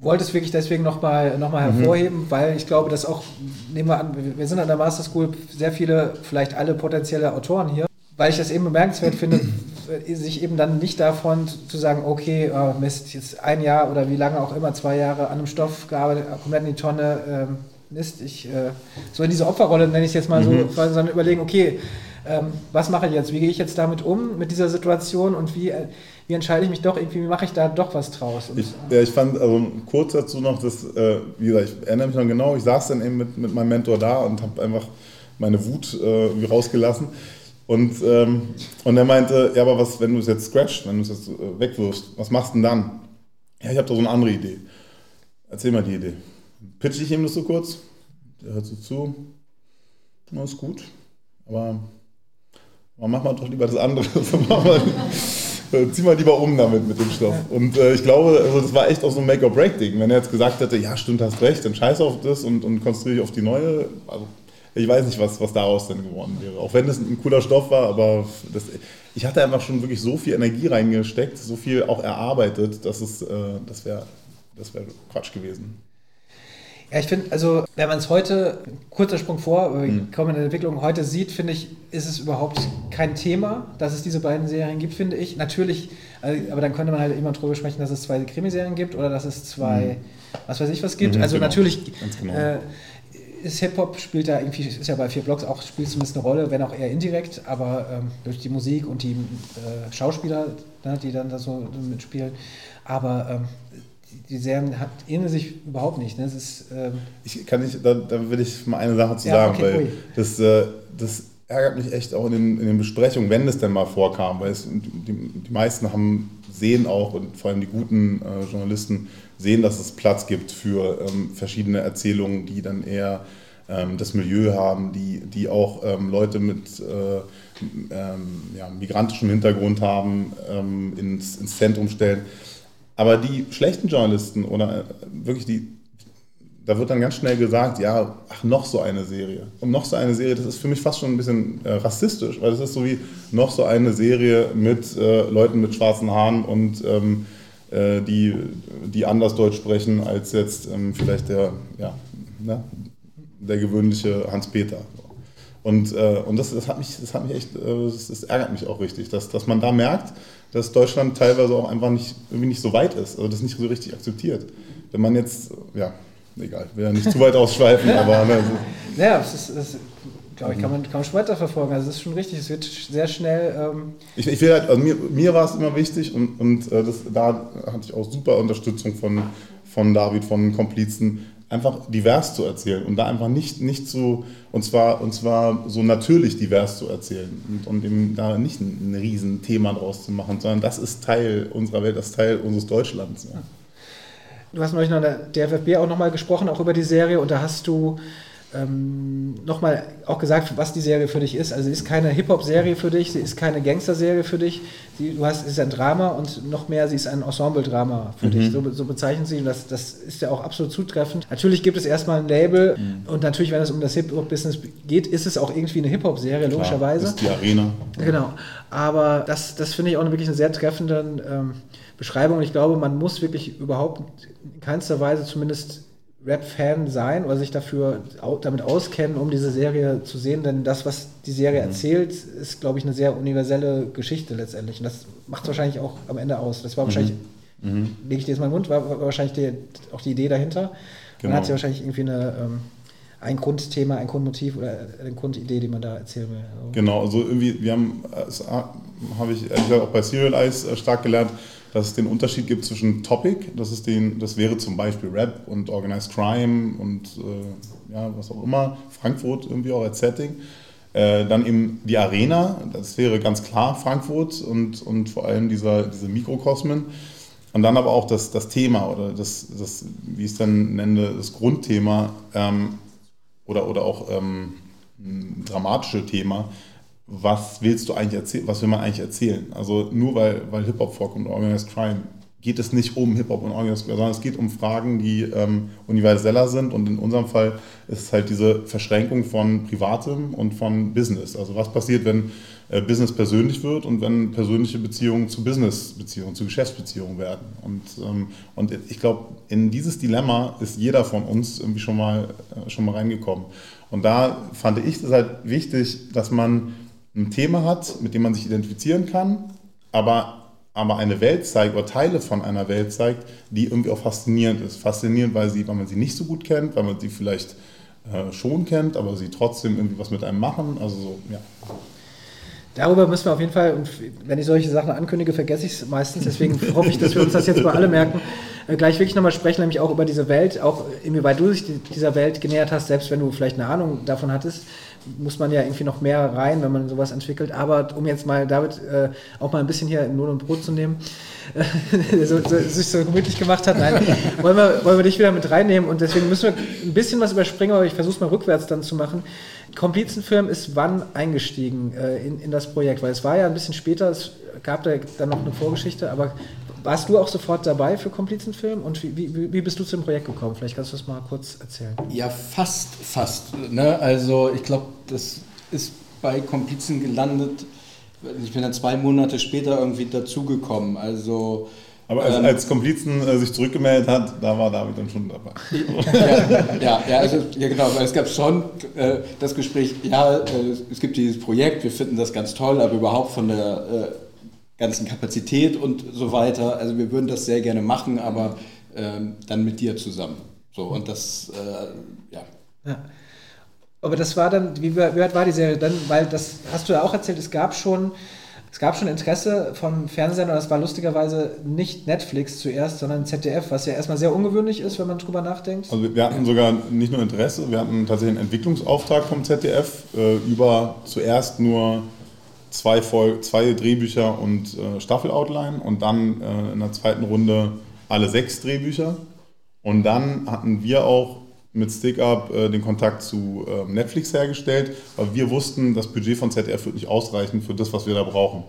wollte es wirklich deswegen nochmal noch mal mhm. hervorheben, mhm. weil ich glaube, dass auch, nehmen wir an, wir sind an der Master School sehr viele, vielleicht alle potenzielle Autoren hier, weil ich das eben bemerkenswert finde, sich eben dann nicht davon zu sagen, okay, oh Mist, jetzt ein Jahr oder wie lange auch immer, zwei Jahre an einem Stoff gearbeitet, komplett in die Tonne, ähm, Mist, ich, äh, so in diese Opferrolle nenne ich es jetzt mal mhm. so, sondern überlegen, okay, ähm, was mache ich jetzt, wie gehe ich jetzt damit um, mit dieser Situation und wie, äh, wie entscheide ich mich doch irgendwie, wie mache ich da doch was draus? Ich, ja, ich fand, also kurz dazu noch, dass, äh, wie gesagt, ich erinnere mich noch genau, ich saß dann eben mit, mit meinem Mentor da und habe einfach meine Wut äh, rausgelassen und, ähm, und er meinte, ja, aber was, wenn du es jetzt scratchst, wenn du es jetzt äh, wegwirfst, was machst du denn dann? Ja, ich habe da so eine andere Idee. Erzähl mal die Idee. Pitch ich ihm das so kurz? Der hört so zu. Na, ist gut. Aber, aber mach mal doch lieber das andere. äh, zieh mal lieber um damit mit dem Stoff. Und äh, ich glaube, also das war echt auch so ein Make-or-Break-Ding. Wenn er jetzt gesagt hätte, ja, stimmt, hast recht, dann scheiß auf das und, und konzentriere dich auf die neue. Also, ich weiß nicht, was, was daraus denn geworden wäre. Auch wenn es ein cooler Stoff war, aber das, ich hatte einfach schon wirklich so viel Energie reingesteckt, so viel auch erarbeitet, dass es, äh, das wäre das wär Quatsch gewesen. Ja, ich finde, also wenn man es heute, kurzer Sprung vor, mhm. kommen in der Entwicklung, heute sieht, finde ich, ist es überhaupt kein Thema, dass es diese beiden Serien gibt, finde ich. Natürlich, also, aber dann könnte man halt immer drüber sprechen, dass es zwei Krimiserien gibt oder dass es zwei, mhm. was weiß ich was gibt. Mhm, also genau. natürlich, genau. Äh, ist Hip-Hop spielt da irgendwie, ist ja bei vier Blocks auch, spielt zumindest eine Rolle, wenn auch eher indirekt, aber ähm, durch die Musik und die äh, Schauspieler, ne, die dann da so mitspielen. Aber ähm, die Serien hat, ähneln sich überhaupt nicht. Ne? Das ist, ähm ich kann nicht, da, da will ich mal eine Sache zu ja, sagen, okay, weil das, äh, das ärgert mich echt auch in den, in den Besprechungen, wenn es denn mal vorkam, weil es, die, die meisten haben, sehen auch, und vor allem die guten äh, Journalisten sehen, dass es Platz gibt für ähm, verschiedene Erzählungen, die dann eher ähm, das Milieu haben, die, die auch ähm, Leute mit äh, ähm, ja, migrantischem Hintergrund haben, ähm, ins, ins Zentrum stellen. Aber die schlechten Journalisten oder äh, wirklich die da wird dann ganz schnell gesagt, ja, ach, noch so eine Serie. Und noch so eine Serie, das ist für mich fast schon ein bisschen äh, rassistisch, weil das ist so wie noch so eine Serie mit äh, Leuten mit schwarzen Haaren und ähm, äh, die, die anders Deutsch sprechen als jetzt ähm, vielleicht der, ja, ne, der gewöhnliche Hans-Peter. Und, äh, und das, das, hat mich, das hat mich echt, äh, das, das, ärgert mich auch richtig, dass, dass man da merkt, dass Deutschland teilweise auch einfach nicht, irgendwie nicht so weit ist, also das nicht so richtig akzeptiert. Wenn man jetzt, ja, egal, will ja nicht zu weit ausschweifen, aber. Ne, so. Ja, das ist, das, glaube ich, kann man, kann man schon weiterverfolgen. Also, es ist schon richtig, es wird sehr schnell. Ähm ich, ich will halt, also mir, mir war es immer wichtig und, und äh, das, da hatte ich auch super Unterstützung von, von David, von Komplizen, einfach divers zu erzählen und da einfach nicht, nicht so, und zwar, und zwar so natürlich divers zu erzählen und, und eben da nicht ein, ein Riesenthema draus zu machen, sondern das ist Teil unserer Welt, das ist Teil unseres Deutschlands. Ja. Du hast neulich noch der DFFB auch nochmal gesprochen, auch über die Serie, und da hast du ähm, nochmal auch gesagt, was die Serie für dich ist. Also sie ist keine Hip-Hop-Serie für dich, sie ist keine Gangster-Serie für dich. Sie, du hast, es ist ein Drama und noch mehr, sie ist ein Ensemble-Drama für mhm. dich. So, so, bezeichnen sie und das, das ist ja auch absolut zutreffend. Natürlich gibt es erstmal ein Label mhm. und natürlich, wenn es um das Hip-Hop-Business geht, ist es auch irgendwie eine Hip-Hop-Serie, logischerweise. Das ist die Arena. Genau. Aber das, das finde ich auch wirklich eine sehr treffende ähm, Beschreibung. Und ich glaube, man muss wirklich überhaupt in keinster Weise zumindest Rap-Fan sein oder sich dafür damit auskennen, um diese Serie zu sehen. Denn das, was die Serie mhm. erzählt, ist, glaube ich, eine sehr universelle Geschichte letztendlich. Und das macht es wahrscheinlich auch am Ende aus. Das war mhm. wahrscheinlich, mhm. lege ich dir jetzt mal in den Mund, war, wahrscheinlich die, auch die Idee dahinter. Genau. Man hat sie wahrscheinlich irgendwie eine, ähm, ein Grundthema, ein Grundmotiv oder eine Grundidee, die man da erzählen will. Also genau, also irgendwie, wir haben, das habe ich ehrlich gesagt auch bei Serial Eyes äh, stark gelernt, dass es den Unterschied gibt zwischen Topic, das, ist den, das wäre zum Beispiel Rap und Organized Crime und äh, ja, was auch immer, Frankfurt irgendwie auch als Setting. Äh, dann eben die Arena, das wäre ganz klar Frankfurt und, und vor allem dieser, diese Mikrokosmen. Und dann aber auch das, das Thema oder das, das, wie ich es dann nenne, das Grundthema ähm, oder, oder auch ähm, dramatische Thema, was willst du eigentlich erzählen, was will man eigentlich erzählen? Also nur weil, weil Hip-Hop vorkommt Organized Crime, geht es nicht um Hip-Hop und Organized Crime, sondern es geht um Fragen, die ähm, universeller sind und in unserem Fall ist es halt diese Verschränkung von Privatem und von Business. Also was passiert, wenn äh, Business persönlich wird und wenn persönliche Beziehungen zu Business-Beziehungen, zu Geschäftsbeziehungen werden. Und, ähm, und ich glaube, in dieses Dilemma ist jeder von uns irgendwie schon mal, äh, schon mal reingekommen. Und da fand ich es halt wichtig, dass man ein Thema hat, mit dem man sich identifizieren kann, aber, aber eine Welt zeigt oder Teile von einer Welt zeigt, die irgendwie auch faszinierend ist. Faszinierend, weil, sie, weil man sie nicht so gut kennt, weil man sie vielleicht äh, schon kennt, aber sie trotzdem irgendwie was mit einem machen. Also so, ja. Darüber müssen wir auf jeden Fall, und wenn ich solche Sachen ankündige, vergesse ich es meistens, deswegen hoffe ich, dass wir uns das jetzt mal alle merken, äh, gleich wirklich nochmal sprechen, nämlich auch über diese Welt, auch inwieweit du dich dieser Welt genähert hast, selbst wenn du vielleicht eine Ahnung davon hattest muss man ja irgendwie noch mehr rein, wenn man sowas entwickelt. Aber um jetzt mal David äh, auch mal ein bisschen hier in Lohn und Brot zu nehmen, äh, so, so, sich so gemütlich gemacht hat, nein, wollen wir, wollen wir dich wieder mit reinnehmen und deswegen müssen wir ein bisschen was überspringen, aber ich versuche es mal rückwärts dann zu machen. Komplizenfilm ist wann eingestiegen äh, in, in das Projekt? Weil es war ja ein bisschen später, es gab da dann noch eine Vorgeschichte, aber warst du auch sofort dabei für Komplizenfilm und wie, wie, wie, bist du zum Projekt gekommen? Vielleicht kannst du das mal kurz erzählen. Ja, fast, fast. Ne? Also ich glaube, das ist bei Komplizen gelandet. Ich bin dann zwei Monate später irgendwie dazugekommen. Also aber als, ähm, als Komplizen äh, sich zurückgemeldet hat, da war David dann schon dabei. ja, ja, ja, also, ja genau, weil es gab schon äh, das Gespräch, ja, äh, es gibt dieses Projekt, wir finden das ganz toll, aber überhaupt von der äh, ganzen Kapazität und so weiter. Also wir würden das sehr gerne machen, aber ähm, dann mit dir zusammen. So und das, äh, ja. ja. Aber das war dann, wie, weit war die Serie dann? Weil das hast du ja auch erzählt, es gab schon Es gab schon Interesse von Fernsehern, und das war lustigerweise nicht Netflix zuerst, sondern ZDF, was ja erstmal sehr ungewöhnlich ist, wenn man drüber nachdenkt. Also wir hatten sogar nicht nur Interesse, wir hatten tatsächlich einen Entwicklungsauftrag vom ZDF äh, über zuerst nur zwei, Vol zwei Drehbücher und äh, Staffeloutline und dann äh, in der zweiten Runde alle sechs Drehbücher. Und dann hatten wir auch mit StickUp äh, den Kontakt zu äh, Netflix hergestellt, weil wir wussten, das Budget von ZDF wird nicht ausreichen für das, was wir da brauchen.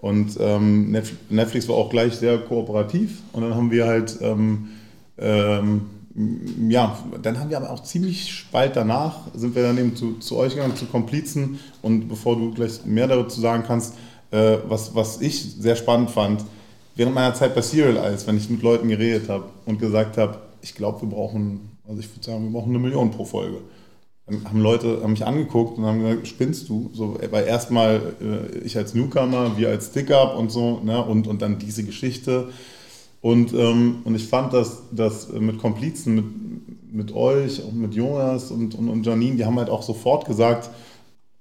Und ähm, Netflix war auch gleich sehr kooperativ und dann haben wir halt, ähm, ähm, ja, dann haben wir aber auch ziemlich bald danach, sind wir dann eben zu, zu euch gegangen, zu Komplizen und bevor du gleich mehr dazu sagen kannst, äh, was, was ich sehr spannend fand, während meiner Zeit bei Serial Eyes, wenn ich mit Leuten geredet habe und gesagt habe, ich glaube, wir brauchen also ich würde sagen, wir brauchen eine Million pro Folge. Dann haben Leute haben mich angeguckt und haben gesagt, spinnst du? So, weil erstmal äh, ich als Newcomer, wir als Stick-Up und so, ne? und, und dann diese Geschichte. Und, ähm, und ich fand, dass, dass mit Komplizen, mit, mit euch und mit Jonas und, und, und Janine, die haben halt auch sofort gesagt,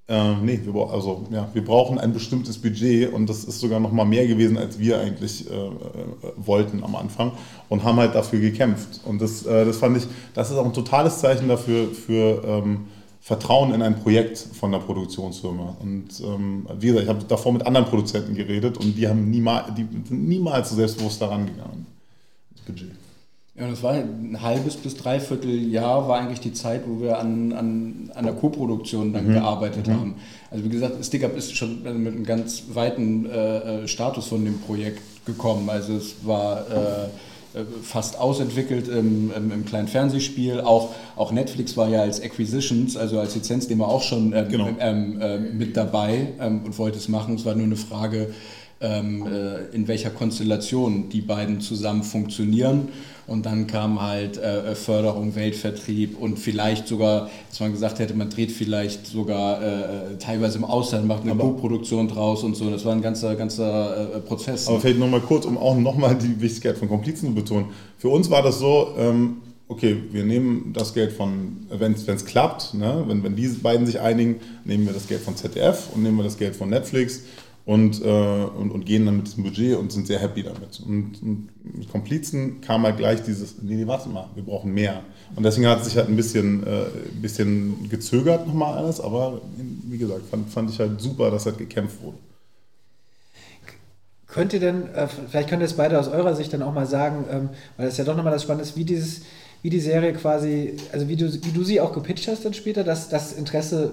äh, nee, wir, also, ja, wir brauchen ein bestimmtes Budget und das ist sogar noch mal mehr gewesen, als wir eigentlich äh, äh, wollten am Anfang und haben halt dafür gekämpft. Und das, äh, das fand ich, das ist auch ein totales Zeichen dafür, für ähm, Vertrauen in ein Projekt von der Produktionsfirma. Und ähm, wie gesagt, ich habe davor mit anderen Produzenten geredet und die haben niemals, die sind niemals so selbstbewusst daran gegangen, das Budget. Ja, das war ein halbes bis dreiviertel Jahr war eigentlich die Zeit, wo wir an, an, an der Co-Produktion dann mhm. gearbeitet mhm. haben. Also wie gesagt, StickUp ist schon mit einem ganz weiten äh, äh, Status von dem Projekt gekommen. Also es war äh, fast ausentwickelt im, im, im, kleinen Fernsehspiel. Auch, auch Netflix war ja als Acquisitions, also als Lizenznehmer auch schon ähm, genau. ähm, äh, mit dabei ähm, und wollte es machen. Es war nur eine Frage, äh, in welcher Konstellation die beiden zusammen funktionieren. Und dann kam halt äh, Förderung, Weltvertrieb und vielleicht sogar, dass man gesagt hätte, man dreht vielleicht sogar äh, teilweise im Ausland, macht eine Co-Produktion draus und so. Das war ein ganzer, ganzer äh, Prozess. Aber vielleicht nochmal kurz, um auch nochmal die Wichtigkeit von Komplizen zu betonen. Für uns war das so, ähm, okay, wir nehmen das Geld von, wenn es klappt, ne, wenn, wenn diese beiden sich einigen, nehmen wir das Geld von ZDF und nehmen wir das Geld von Netflix und, äh, und, und gehen dann mit diesem Budget und sind sehr happy damit. Und, und mit Komplizen kam halt gleich dieses, nee, nee, warte mal, wir brauchen mehr. Und deswegen hat es sich halt ein bisschen, äh, ein bisschen gezögert nochmal alles, aber wie gesagt, fand, fand ich halt super, dass halt gekämpft wurde. Könnt ihr denn, äh, vielleicht könnt ihr es beide aus eurer Sicht dann auch mal sagen, ähm, weil das ja doch nochmal das Spannende ist, wie dieses, wie die Serie quasi, also wie du, wie du sie auch gepitcht hast dann später, dass das Interesse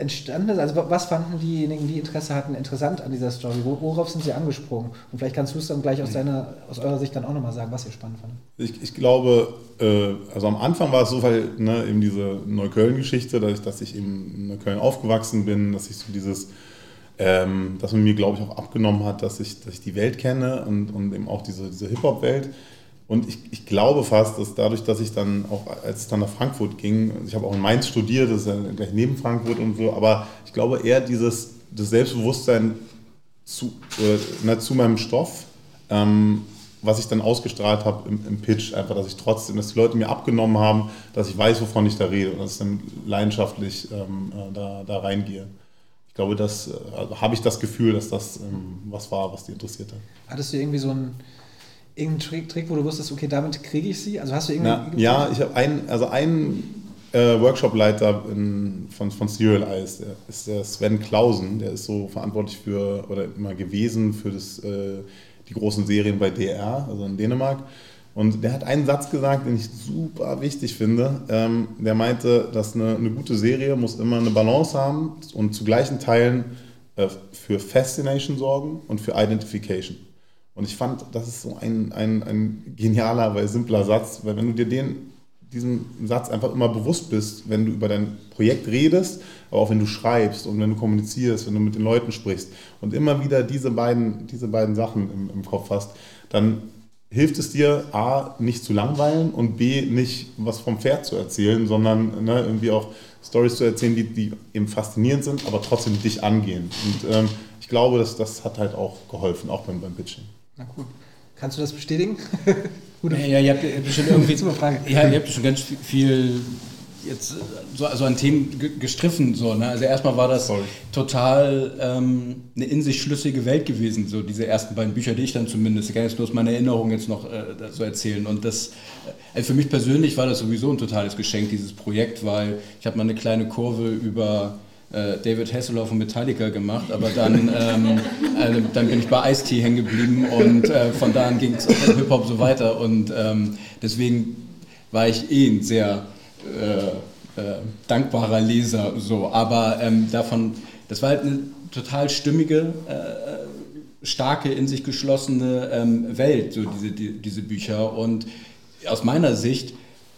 entstanden ist? Also was fanden diejenigen, die Interesse hatten, interessant an dieser Story? Worauf sind sie angesprungen? Und vielleicht kannst du es dann gleich aus, deiner, aus eurer Sicht dann auch nochmal sagen, was ihr spannend fandet. Ich, ich glaube, äh, also am Anfang war es so, weil ne, eben diese Neukölln-Geschichte, dass ich, dass ich eben in Neukölln aufgewachsen bin, dass ich so dieses, ähm, dass man mir, glaube ich, auch abgenommen hat, dass ich, dass ich die Welt kenne und, und eben auch diese, diese Hip-Hop-Welt. Und ich, ich glaube fast, dass dadurch, dass ich dann auch, als es dann nach Frankfurt ging, also ich habe auch in Mainz studiert, das ist ja gleich neben Frankfurt und so, aber ich glaube eher dieses das Selbstbewusstsein zu, äh, ne, zu meinem Stoff, ähm, was ich dann ausgestrahlt habe im, im, Pitch, einfach, dass ich trotzdem, dass die Leute mir abgenommen haben, dass ich weiß, wovon ich da rede und dass ich dann leidenschaftlich ähm, äh, da, da reingehe. Ich glaube, das also habe ich das Gefühl, dass das ähm, was war, was die interessiert hat. Hattest du irgendwie so ein irgendeinen Trick, Trick, wo du wusstest, okay, damit kriege ich sie? Also hast du irgendwie. Ja, ich habe einen, also einen äh, Workshop-Leiter von, von Serial Eyes, der ist der Sven Klausen, der ist so verantwortlich für, oder immer gewesen für das, äh, die großen Serien bei DR, also in Dänemark. Und der hat einen Satz gesagt, den ich super wichtig finde. Ähm, der meinte, dass eine, eine, gute Serie muss immer eine Balance haben und zu gleichen Teilen äh, für Fascination sorgen und für Identification. Und ich fand, das ist so ein, ein, ein genialer, aber simpler Satz, weil wenn du dir den, diesen Satz einfach immer bewusst bist, wenn du über dein Projekt redest, aber auch wenn du schreibst und wenn du kommunizierst, wenn du mit den Leuten sprichst und immer wieder diese beiden, diese beiden Sachen im, im Kopf hast, dann hilft es dir, A, nicht zu langweilen und B, nicht was vom Pferd zu erzählen, sondern ne, irgendwie auch Stories zu erzählen, die, die eben faszinierend sind, aber trotzdem dich angehen. Und ähm, ich glaube, dass das hat halt auch geholfen, auch beim, beim Pitching. Na cool. Kannst du das bestätigen? ja, ja, ihr habt bestimmt irgendwie. Frage. Ja, ihr habt schon ganz viel jetzt so also an Themen gestriffen. So, ne? Also erstmal war das Sorry. total ähm, eine in sich schlüssige Welt gewesen, so diese ersten beiden Bücher, die ich dann zumindest, ich kann jetzt aus meiner Erinnerung jetzt noch äh, so erzählen. Und das, äh, also für mich persönlich war das sowieso ein totales Geschenk, dieses Projekt, weil ich habe mal eine kleine Kurve über äh, David Hasselhoff von Metallica gemacht, aber dann, ähm, äh, dann bin ich bei Ice-T hängen geblieben und äh, von da an ging es Hip-Hop so weiter und ähm, deswegen war ich eh ein sehr äh, äh, dankbarer Leser, so, aber ähm, davon, das war halt eine total stimmige, äh, starke, in sich geschlossene ähm, Welt, so diese, die, diese Bücher und aus meiner Sicht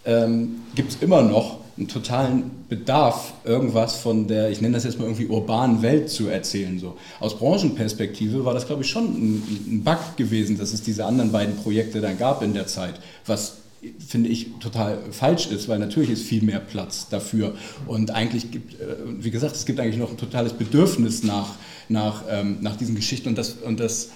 ähm, gibt es immer noch einen totalen Bedarf, irgendwas von der, ich nenne das jetzt mal irgendwie urbanen Welt zu erzählen. So. Aus Branchenperspektive war das, glaube ich, schon ein, ein Bug gewesen, dass es diese anderen beiden Projekte dann gab in der Zeit, was finde ich total falsch ist, weil natürlich ist viel mehr Platz dafür und eigentlich gibt, äh, wie gesagt, es gibt eigentlich noch ein totales Bedürfnis nach, nach, ähm, nach diesen Geschichten und das, und das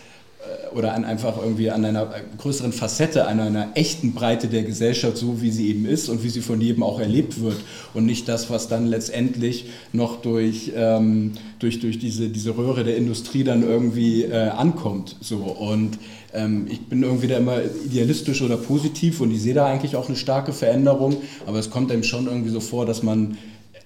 oder an einfach irgendwie an einer größeren Facette, an einer echten Breite der Gesellschaft, so wie sie eben ist und wie sie von jedem auch erlebt wird und nicht das, was dann letztendlich noch durch, ähm, durch, durch diese, diese Röhre der Industrie dann irgendwie äh, ankommt. So. Und ähm, ich bin irgendwie da immer idealistisch oder positiv und ich sehe da eigentlich auch eine starke Veränderung, aber es kommt einem schon irgendwie so vor, dass man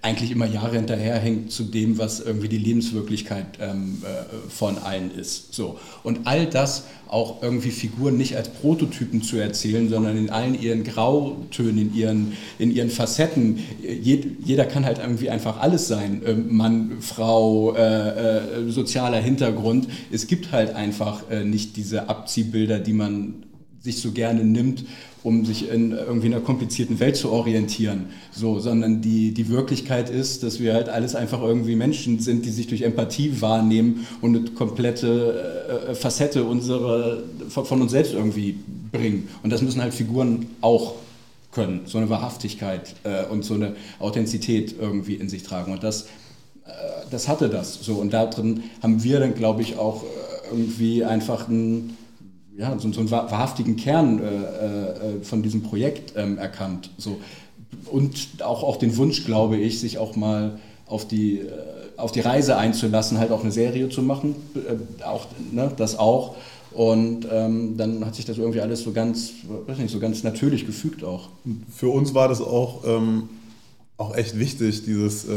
eigentlich immer Jahre hinterherhängt zu dem, was irgendwie die Lebenswirklichkeit ähm, äh, von allen ist. So. Und all das auch irgendwie Figuren nicht als Prototypen zu erzählen, sondern in allen ihren Grautönen, in ihren, in ihren Facetten. Jed, jeder kann halt irgendwie einfach alles sein. Ähm, Mann, Frau, äh, äh, sozialer Hintergrund. Es gibt halt einfach äh, nicht diese Abziehbilder, die man sich so gerne nimmt, um sich in irgendwie einer komplizierten Welt zu orientieren, so, sondern die, die Wirklichkeit ist, dass wir halt alles einfach irgendwie Menschen sind, die sich durch Empathie wahrnehmen und eine komplette äh, Facette unserer, von, von uns selbst irgendwie bringen. Und das müssen halt Figuren auch können, so eine Wahrhaftigkeit äh, und so eine Authentizität irgendwie in sich tragen. Und das, äh, das hatte das so. Und darin haben wir dann, glaube ich, auch äh, irgendwie einfach ein ja, so, so einen wahrhaftigen Kern äh, äh, von diesem Projekt ähm, erkannt. So. Und auch, auch den Wunsch, glaube ich, sich auch mal auf die, äh, auf die Reise einzulassen, halt auch eine Serie zu machen, äh, auch, ne, das auch. Und ähm, dann hat sich das irgendwie alles so ganz, weiß nicht, so ganz natürlich gefügt auch. Für uns war das auch, ähm, auch echt wichtig, dieses, äh,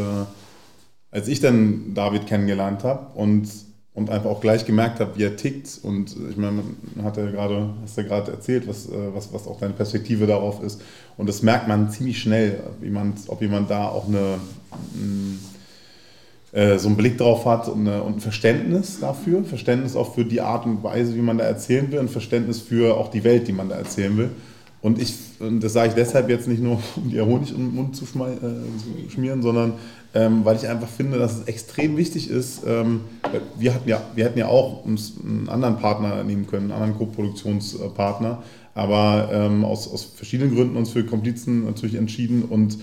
als ich dann David kennengelernt habe und und einfach auch gleich gemerkt habe, wie er tickt. Und ich meine, hat ja gerade, hast ja gerade erzählt, was, äh, was, was auch deine Perspektive darauf ist. Und das merkt man ziemlich schnell, wie man, ob jemand da auch eine, äh, so einen Blick drauf hat und, eine, und ein Verständnis dafür, Verständnis auch für die Art und Weise, wie man da erzählen will, und Verständnis für auch die Welt, die man da erzählen will. Und ich, und das sage ich deshalb jetzt nicht nur, um dir Honig in den Mund zu, äh, schmieren, sondern ähm, weil ich einfach finde, dass es extrem wichtig ist. Ähm, wir, hatten ja, wir hätten ja auch uns einen anderen Partner nehmen können, einen anderen Co-Produktionspartner, aber ähm, aus, aus verschiedenen Gründen uns für Komplizen natürlich entschieden und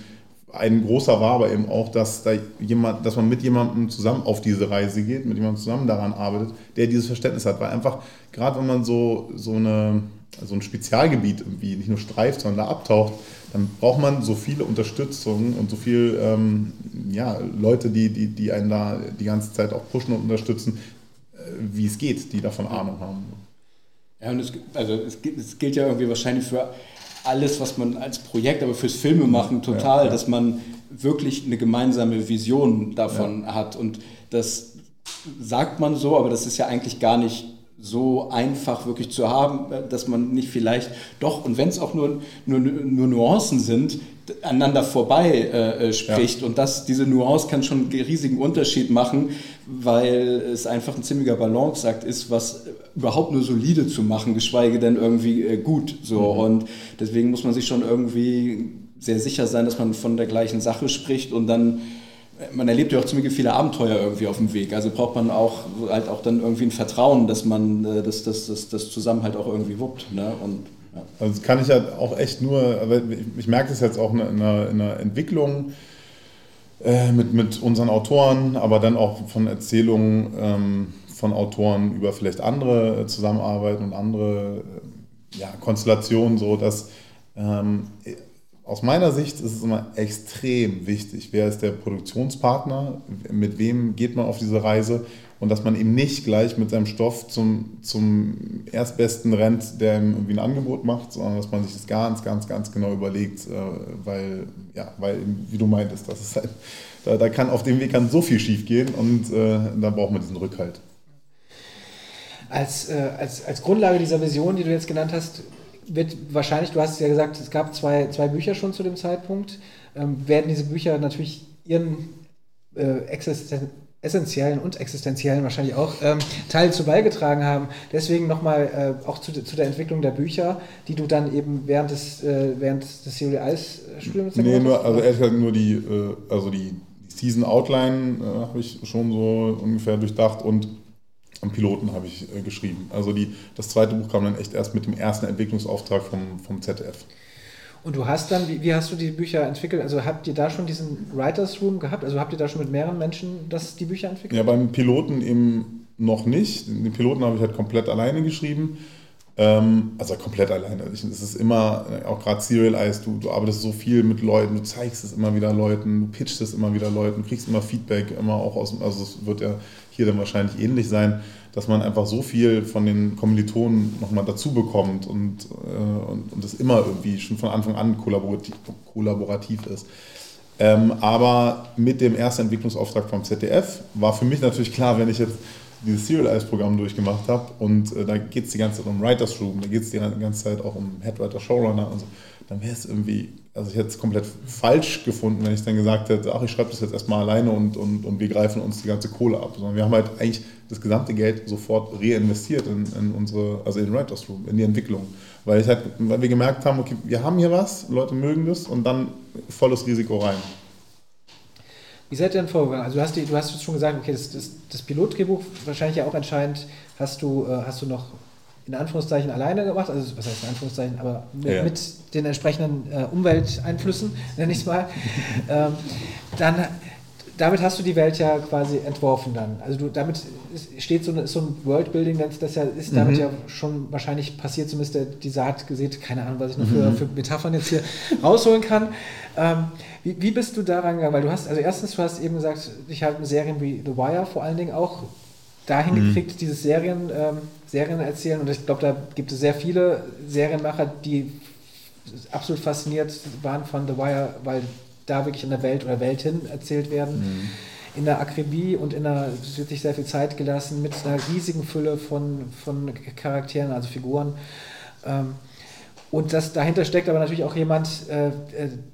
ein großer war aber eben auch, dass, da jemand, dass man mit jemandem zusammen auf diese Reise geht, mit jemandem zusammen daran arbeitet, der dieses Verständnis hat. Weil einfach, gerade wenn man so, so, eine, so ein Spezialgebiet irgendwie nicht nur streift, sondern da abtaucht, dann braucht man so viele Unterstützung und so viele ähm, ja, Leute, die, die, die einen da die ganze Zeit auch pushen und unterstützen, äh, wie es geht, die davon Ahnung haben. Ja, und es, also es, es gilt ja irgendwie wahrscheinlich für alles, was man als Projekt, aber fürs Filmemachen total, ja, ja. dass man wirklich eine gemeinsame Vision davon ja. hat. Und das sagt man so, aber das ist ja eigentlich gar nicht so einfach wirklich zu haben, dass man nicht vielleicht doch, und wenn es auch nur, nur, nur Nuancen sind, aneinander vorbei äh, äh, spricht. Ja. Und das, diese Nuance kann schon einen riesigen Unterschied machen, weil es einfach ein ziemlicher Balanceakt ist, was überhaupt nur solide zu machen, geschweige denn irgendwie äh, gut. So. Mhm. Und deswegen muss man sich schon irgendwie sehr sicher sein, dass man von der gleichen Sache spricht und dann man erlebt ja auch ziemlich viele Abenteuer irgendwie auf dem Weg. Also braucht man auch halt auch dann irgendwie ein Vertrauen, dass man äh, das, das, das, das zusammen halt auch irgendwie wuppt. Ne? Und, ja. Also das kann ich ja auch echt nur, ich merke das jetzt auch in der, in der Entwicklung äh, mit, mit unseren Autoren, aber dann auch von Erzählungen ähm, von Autoren über vielleicht andere Zusammenarbeiten und andere äh, ja, Konstellationen, so dass ähm, aus meiner Sicht ist es immer extrem wichtig, wer ist der Produktionspartner, mit wem geht man auf diese Reise und dass man eben nicht gleich mit seinem Stoff zum, zum Erstbesten rennt, der ihm irgendwie ein Angebot macht, sondern dass man sich das ganz, ganz, ganz genau überlegt, äh, weil, ja, weil, wie du meintest, das ist halt, da, da kann auf dem Weg kann so viel schief gehen und äh, da braucht man diesen Rückhalt. Als, äh, als, als Grundlage dieser Vision, die du jetzt genannt hast, wird wahrscheinlich, du hast ja gesagt, es gab zwei, zwei Bücher schon zu dem Zeitpunkt, ähm, werden diese Bücher natürlich ihren äh, Existen essentiellen und existenziellen wahrscheinlich auch ähm, Teil zu beigetragen haben. Deswegen nochmal äh, auch zu, zu, der Entwicklung der Bücher, die du dann eben während des, äh, während des Serial Eis Studiums Nee, nur, also ehrlich gesagt nur die, äh, also die Season Outline äh, habe ich schon so ungefähr durchdacht und am Piloten habe ich äh, geschrieben. Also die, das zweite Buch kam dann echt erst mit dem ersten Entwicklungsauftrag vom, vom ZDF. Und du hast dann, wie, wie, hast du die Bücher entwickelt? Also habt ihr da schon diesen Writers Room gehabt? Also habt ihr da schon mit mehreren Menschen das, die Bücher entwickelt? Ja, beim Piloten eben noch nicht. Den Piloten habe ich halt komplett alleine geschrieben. Ähm, also komplett alleine. Es ist immer, auch gerade Serial Eyes, du, du arbeitest so viel mit Leuten, du zeigst es immer wieder Leuten, du pitchst es immer wieder Leuten, kriegst immer Feedback, immer auch aus also es wird ja hier dann wahrscheinlich ähnlich sein dass man einfach so viel von den Kommilitonen nochmal dazu bekommt und, äh, und, und das immer irgendwie schon von Anfang an kollaborativ, kollaborativ ist. Ähm, aber mit dem ersten Entwicklungsauftrag vom ZDF war für mich natürlich klar, wenn ich jetzt dieses Serialize-Programm durchgemacht habe und äh, da geht es die ganze Zeit um Writers Room, da geht es die ganze Zeit auch um Headwriter, Showrunner und so, dann wäre es irgendwie, also ich hätte es komplett falsch gefunden, wenn ich dann gesagt hätte, ach, ich schreibe das jetzt erstmal alleine und, und, und wir greifen uns die ganze Kohle ab. Sondern wir haben halt eigentlich das gesamte Geld sofort reinvestiert in, in unsere, also in Writers Room, in die Entwicklung. Weil, ich halt, weil wir gemerkt haben, okay, wir haben hier was, Leute mögen das und dann volles Risiko rein. Wie seid ihr denn vorgegangen? Also du hast, die, du hast schon gesagt, okay, das, das, das Pilotdrehbuch wahrscheinlich ja auch entscheidend, hast du, äh, hast du noch in Anführungszeichen alleine gemacht, also was heißt in Anführungszeichen, aber mit, ja. mit den entsprechenden äh, Umwelteinflüssen, nenne ich es mal. ähm, dann damit hast du die Welt ja quasi entworfen dann. Also du, damit steht so, so ein Worldbuilding, das, das ja ist damit mhm. ja schon wahrscheinlich passiert, zumindest der, dieser Art gesehen, keine Ahnung, was ich noch für, mhm. für Metaphern jetzt hier rausholen kann. Ähm, wie, wie, bist du daran gegangen? Weil du hast, also erstens, du hast eben gesagt, ich habe Serien wie The Wire vor allen Dingen auch dahin mhm. gekriegt, dieses Serien, ähm, Serien erzählen. Und ich glaube, da gibt es sehr viele Serienmacher, die absolut fasziniert waren von The Wire, weil da wirklich in der Welt oder Welt hin erzählt werden. Mhm. In der Akribie und in der, es wird sich sehr viel Zeit gelassen mit einer riesigen Fülle von, von Charakteren, also Figuren. Ähm, und das, dahinter steckt aber natürlich auch jemand, äh, äh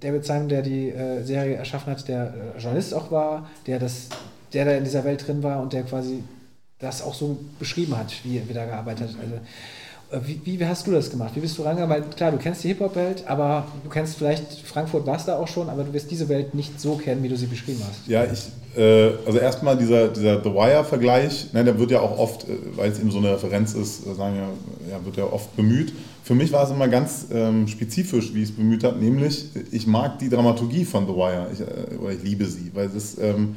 David Simon, der die äh, Serie erschaffen hat, der Journalist auch war, der, das, der da in dieser Welt drin war und der quasi das auch so beschrieben hat, wie er da gearbeitet hat. Also, wie, wie, hast du das gemacht? Wie bist du rangegangen? Weil klar, du kennst die Hip-Hop-Welt, aber du kennst vielleicht, Frankfurt warst da auch schon, aber du wirst diese Welt nicht so kennen, wie du sie beschrieben hast. Ja, ich, äh, also erstmal dieser, dieser The Wire-Vergleich, ne, der wird ja auch oft, äh, weil es eben so eine Referenz ist, äh, sagen ja, ja, wird ja oft bemüht. Für mich war es immer ganz ähm, spezifisch, wie ich es bemüht habe, nämlich ich mag die Dramaturgie von The Wire, ich, äh, oder ich liebe sie, weil es ähm,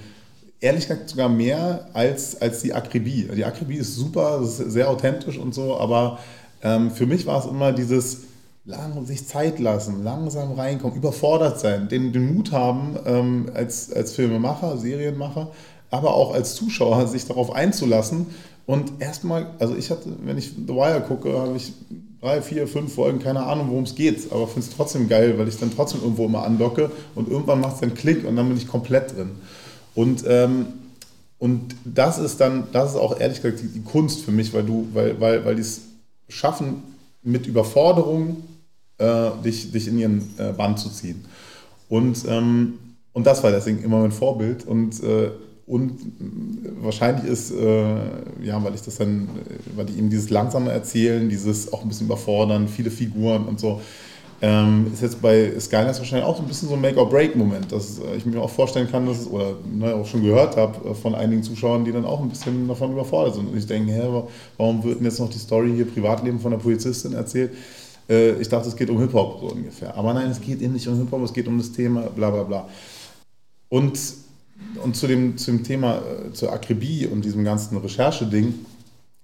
ehrlich gesagt sogar mehr als, als die Akribie. Die Akribie ist super, ist sehr authentisch und so, aber ähm, für mich war es immer dieses lang, sich Zeit lassen, langsam reinkommen, überfordert sein, den, den Mut haben, ähm, als, als Filmemacher, Serienmacher, aber auch als Zuschauer sich darauf einzulassen. Und erstmal, also ich hatte, wenn ich The Wire gucke, habe ich drei, vier, fünf Folgen, keine Ahnung, worum es geht, aber finde es trotzdem geil, weil ich dann trotzdem irgendwo immer andocke und irgendwann macht es dann Klick und dann bin ich komplett drin. Und, ähm, und das ist dann, das ist auch ehrlich gesagt die, die Kunst für mich, weil du, weil, weil, weil die es schaffen, mit Überforderung äh, dich, dich in ihren äh, Bann zu ziehen. Und, ähm, und das war deswegen immer mein Vorbild. Und, äh, und wahrscheinlich ist, äh, ja, weil ich das dann, weil die eben dieses langsame Erzählen, dieses auch ein bisschen überfordern, viele Figuren und so, ähm, ist jetzt bei Skylines wahrscheinlich auch so ein bisschen so ein Make-or-Break-Moment, dass äh, ich mir auch vorstellen kann, dass oder ne, auch schon gehört habe äh, von einigen Zuschauern, die dann auch ein bisschen davon überfordert sind. Und ich denke, hä, warum wird denn jetzt noch die Story hier Privatleben von der Polizistin erzählt? Äh, ich dachte, es geht um Hip-Hop so ungefähr. Aber nein, es geht eben nicht um Hip-Hop, es geht um das Thema, bla bla bla. Und, und zu, dem, zu Thema, zur Akribie und diesem ganzen Rechercheding,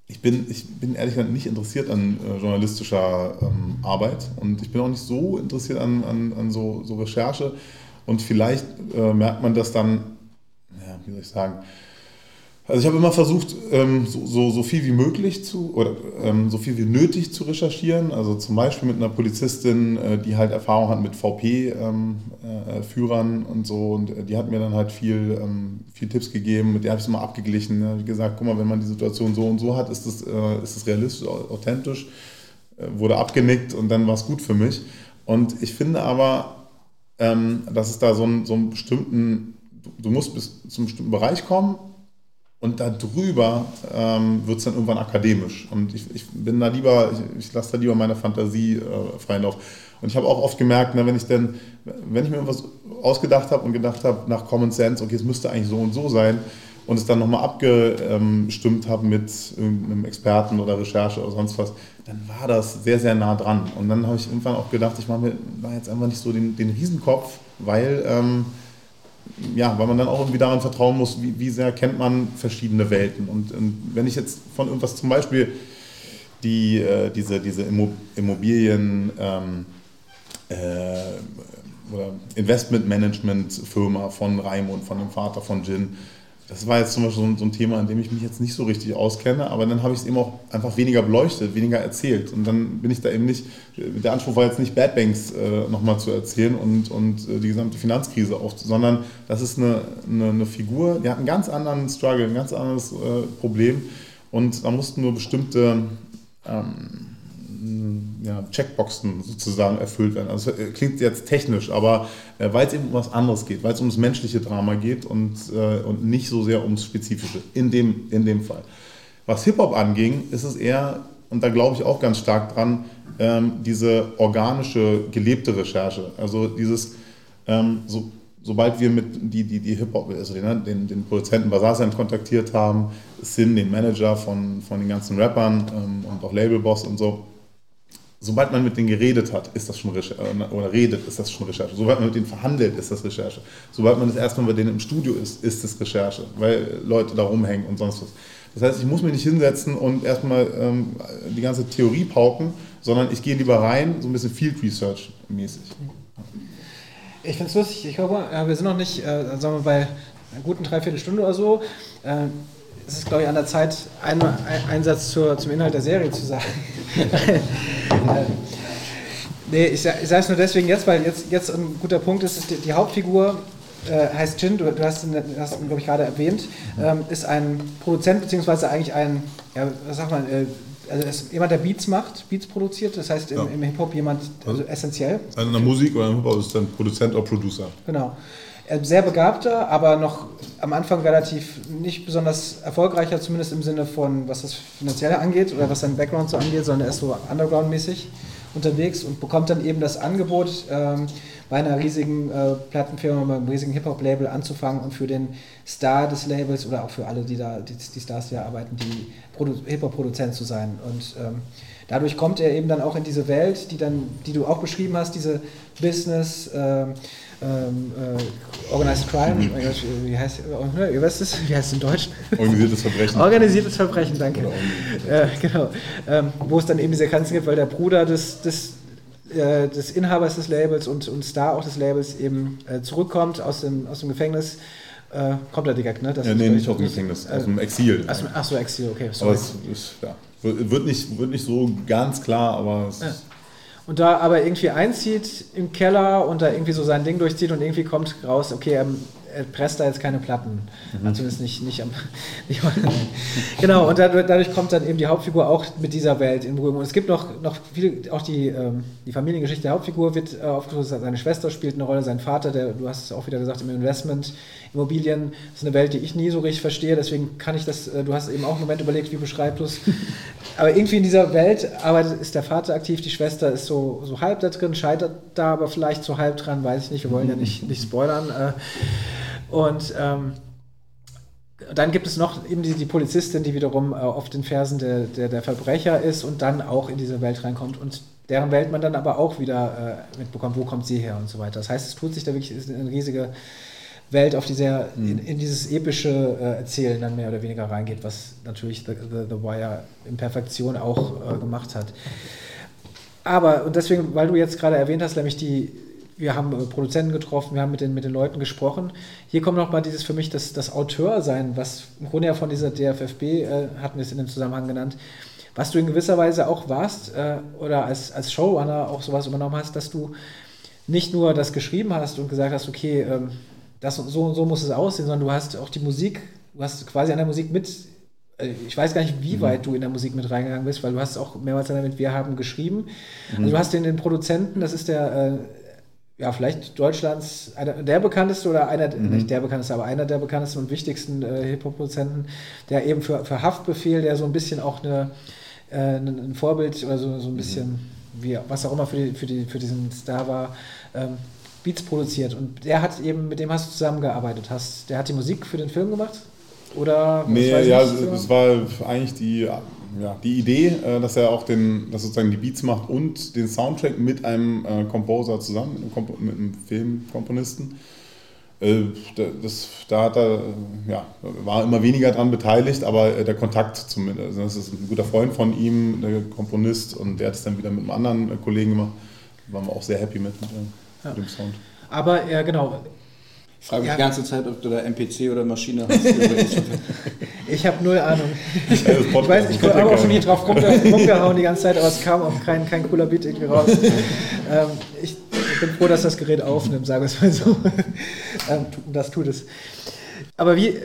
ich bin, ich bin ehrlich gesagt nicht interessiert an äh, journalistischer ähm, Arbeit und ich bin auch nicht so interessiert an, an, an so, so Recherche. Und vielleicht äh, merkt man das dann, ja, wie soll ich sagen, also ich habe immer versucht, ähm, so, so, so, viel wie möglich zu oder ähm, so viel wie nötig zu recherchieren. Also zum Beispiel mit einer Polizistin, äh, die halt Erfahrung hat mit VP-Führern ähm, äh, und so. Und äh, die hat mir dann halt viel, viel Tipps gegeben, mit der habe ich es immer abgeglichen. Ne? Wie gesagt, guck mal, wenn man die Situation so und so hat, ist das, ist das realistisch, authentisch. Wurde abgenickt und dann war es gut für mich. Und ich finde aber, dass es da so einen, so einen bestimmten, du musst bis zum bestimmten Bereich kommen und darüber ähm, wird es dann irgendwann akademisch. Und ich, ich bin da lieber, ich, ich lasse da lieber meine Fantasie äh, freien Lauf. Und ich habe auch oft gemerkt, ne, wenn ich denn, wenn ich mir irgendwas ausgedacht habe und gedacht habe, nach Common Sense, okay, es müsste eigentlich so und so sein, und es dann nochmal abgestimmt habe mit irgendeinem Experten oder Recherche oder sonst was, dann war das sehr, sehr nah dran. Und dann habe ich irgendwann auch gedacht, ich mache mir da jetzt einfach nicht so den, den Riesenkopf, weil ähm, ja, weil man dann auch irgendwie daran vertrauen muss, wie, wie sehr kennt man verschiedene Welten. Und, und, wenn ich jetzt von irgendwas zum Beispiel die, äh, diese, diese Immobilien ähm, äh, oder Investmentmanagement-Firma von Raimund, von dem Vater von Jin, das war jetzt zum Beispiel so ein, so ein, Thema, in dem ich mich jetzt nicht so richtig auskenne, aber dann habe ich es eben auch einfach weniger beleuchtet, weniger erzählt. Und dann bin ich da eben nicht, der Anspruch war jetzt nicht Bad Banks äh, nochmal zu erzählen und, und äh, die gesamte Finanzkrise auf, sondern das ist eine, eine, eine, Figur, die hat einen ganz anderen Struggle, ein ganz anderes äh, Problem. Und da mussten nur bestimmte ähm, ja, Checkboxen sozusagen erfüllt werden. Also klingt jetzt technisch, aber äh, weil es eben um was anderes geht, weil es ums menschliche Drama geht und, äh, und nicht so sehr ums Spezifische in dem, in dem Fall. Was Hip-Hop anging, ist es eher, und da glaube ich auch ganz stark dran, ähm, diese organische, gelebte Recherche. Also dieses, ähm, so, sobald wir mit die, die, die Hip-Hop, also den, den, den Produzenten Basasan kontaktiert haben, Sin, den Manager von, von den ganzen Rappern ähm, und auch Labelboss und so, sobald man mit denen geredet hat, ist das schon Recherche, äh, oder redet, ist das schon Recherche. Sobald man mit denen verhandelt, ist das Recherche. Sobald man das erstmal bei denen im Studio ist, ist das Recherche, weil Leute da rumhängen und sonst was. Das heißt, ich muss mich nicht hinsetzen und erstmal ähm, die ganze Theorie pauken, sondern ich gehe lieber rein, so ein bisschen Field Research mäßig. Ich finde es lustig, ich glaube, wir sind noch nicht, äh, sagen wir bei einer guten Dreiviertelstunde oder so. Äh, es ist, glaube ich, an der Zeit, einen Einsatz zur, zum Inhalt der Serie zu sagen. nee, ich, ich sage es nur deswegen jetzt, weil jetzt, jetzt ein guter Punkt ist, die, die Hauptfigur äh, heißt Jin, du, du hast ihn, hast ihn glaube ich, gerade erwähnt, ähm, ist ein Produzent, beziehungsweise eigentlich ein, ja, was sagt man, äh, also ist jemand, der Beats macht, Beats produziert, das heißt im, ja. im Hip-Hop jemand also essentiell. Also in der Musik oder im Hip-Hop ist dann Produzent oder Producer. Genau sehr begabter, aber noch am Anfang relativ nicht besonders erfolgreicher, zumindest im Sinne von, was das Finanzielle angeht oder was sein Background so angeht, sondern er ist so underground-mäßig unterwegs und bekommt dann eben das Angebot, ähm, bei einer riesigen äh, Plattenfirma, bei einem riesigen Hip-Hop-Label anzufangen und für den Star des Labels oder auch für alle, die da, die, die Stars, da arbeiten, die Hip-Hop-Produzent zu sein. Und ähm, dadurch kommt er eben dann auch in diese Welt, die, dann, die du auch beschrieben hast, diese Business, ähm, ähm, äh, Organized Crime, mhm. wie heißt, äh, wisst es, wie heißt es in Deutsch? Organisiertes Verbrechen. Organisiertes Verbrechen, danke. Äh, genau. Ähm, wo es dann eben diese Grenzen gibt, weil der Bruder des, des, äh, des Inhabers des Labels und, und Star auch des Labels eben äh, zurückkommt aus dem, aus dem Gefängnis. Äh, kommt er direkt, ne? Das ja, nee, nicht aus dem Gefängnis, aus dem Exil. Ach so, Exil, okay. Sorry. Aber es ist, ja, wird, nicht, wird nicht so ganz klar, aber es ja und da aber irgendwie einzieht im Keller und da irgendwie so sein Ding durchzieht und irgendwie kommt raus, okay, er, er presst da jetzt keine Platten. Mhm. Also zumindest nicht, nicht am. Nicht genau, und dadurch, dadurch, kommt dann eben die Hauptfigur auch mit dieser Welt in Berührung. Und es gibt noch, noch viel, auch die, ähm, die Familiengeschichte der Hauptfigur wird äh, aufgeschlüsselt. Seine Schwester spielt eine Rolle, sein Vater, der, du hast es auch wieder gesagt, im Investment, Immobilien, das ist eine Welt, die ich nie so richtig verstehe, deswegen kann ich das, äh, du hast eben auch einen Moment überlegt, wie beschreibst du es. Aber irgendwie in dieser Welt arbeitet, ist der Vater aktiv, die Schwester ist so, so halb da drin, scheitert da aber vielleicht so halb dran, weiß ich nicht, wir wollen ja nicht, nicht spoilern. Äh. Und ähm, dann gibt es noch eben die, die Polizistin, die wiederum äh, auf den Fersen der, der, der, Verbrecher ist und dann auch in diese Welt reinkommt und deren Welt man dann aber auch wieder äh, mitbekommt, wo kommt sie her und so weiter. Das heißt, es tut sich da wirklich eine riesige Welt, auf die sehr mhm. in, in, dieses epische äh, Erzählen dann mehr oder weniger reingeht, was natürlich The, The, The Wire in Perfektion auch äh, gemacht hat. Aber, und deswegen, weil du jetzt gerade erwähnt hast, nämlich die, wir haben äh, Produzenten getroffen, wir haben mit den, mit den Leuten gesprochen. Hier kommt noch mal dieses für mich das, das Auteur-Sein, was im Grunde ja von dieser DFFB, äh, hatten wir es in dem Zusammenhang genannt, was du in gewisser Weise auch warst äh, oder als, als Showrunner auch sowas übernommen hast, dass du nicht nur das geschrieben hast und gesagt hast, okay, ähm, das, so und so muss es aussehen, sondern du hast auch die Musik, du hast quasi an der Musik mit, äh, ich weiß gar nicht, wie mhm. weit du in der Musik mit reingegangen bist, weil du hast auch mehrmals damit Wir haben geschrieben. Mhm. Also du hast den, den Produzenten, das ist der, äh, ja, vielleicht Deutschlands, einer, der bekannteste oder einer, mhm. nicht der bekannteste, aber einer der bekanntesten und wichtigsten äh, Hip-Hop-Produzenten, der eben für, für Haftbefehl, der so ein bisschen auch eine, äh, ein Vorbild oder so, so ein bisschen, mhm. wie, was auch immer für, die, für, die, für diesen Star war, ähm, Beats produziert. Und der hat eben, mit dem hast du zusammengearbeitet. Hast, der hat die Musik für den Film gemacht? Oder? Nee, ja, es war eigentlich die, ja, die Idee, äh, dass er auch den, dass sozusagen die Beats macht und den Soundtrack mit einem äh, Composer zusammen, mit einem, Komp mit einem Filmkomponisten. Äh, das, da hat er, ja, war immer weniger dran beteiligt, aber der Kontakt zumindest. Also das ist ein guter Freund von ihm, der Komponist, und der hat es dann wieder mit einem anderen Kollegen gemacht. Da waren wir auch sehr happy mit. mit ja. dem Sound. Aber ja, genau. Ich frage mich ja. die ganze Zeit, ob du da MPC oder Maschine hast. ich habe null Ahnung. ich weiß, ich habe auch schon hier drauf rumgehauen die ganze Zeit, aber es kam auch kein, kein cooler Beat irgendwie raus. ähm, ich bin froh, dass das Gerät aufnimmt, sagen wir es mal so. ähm, das tut es. Aber wie,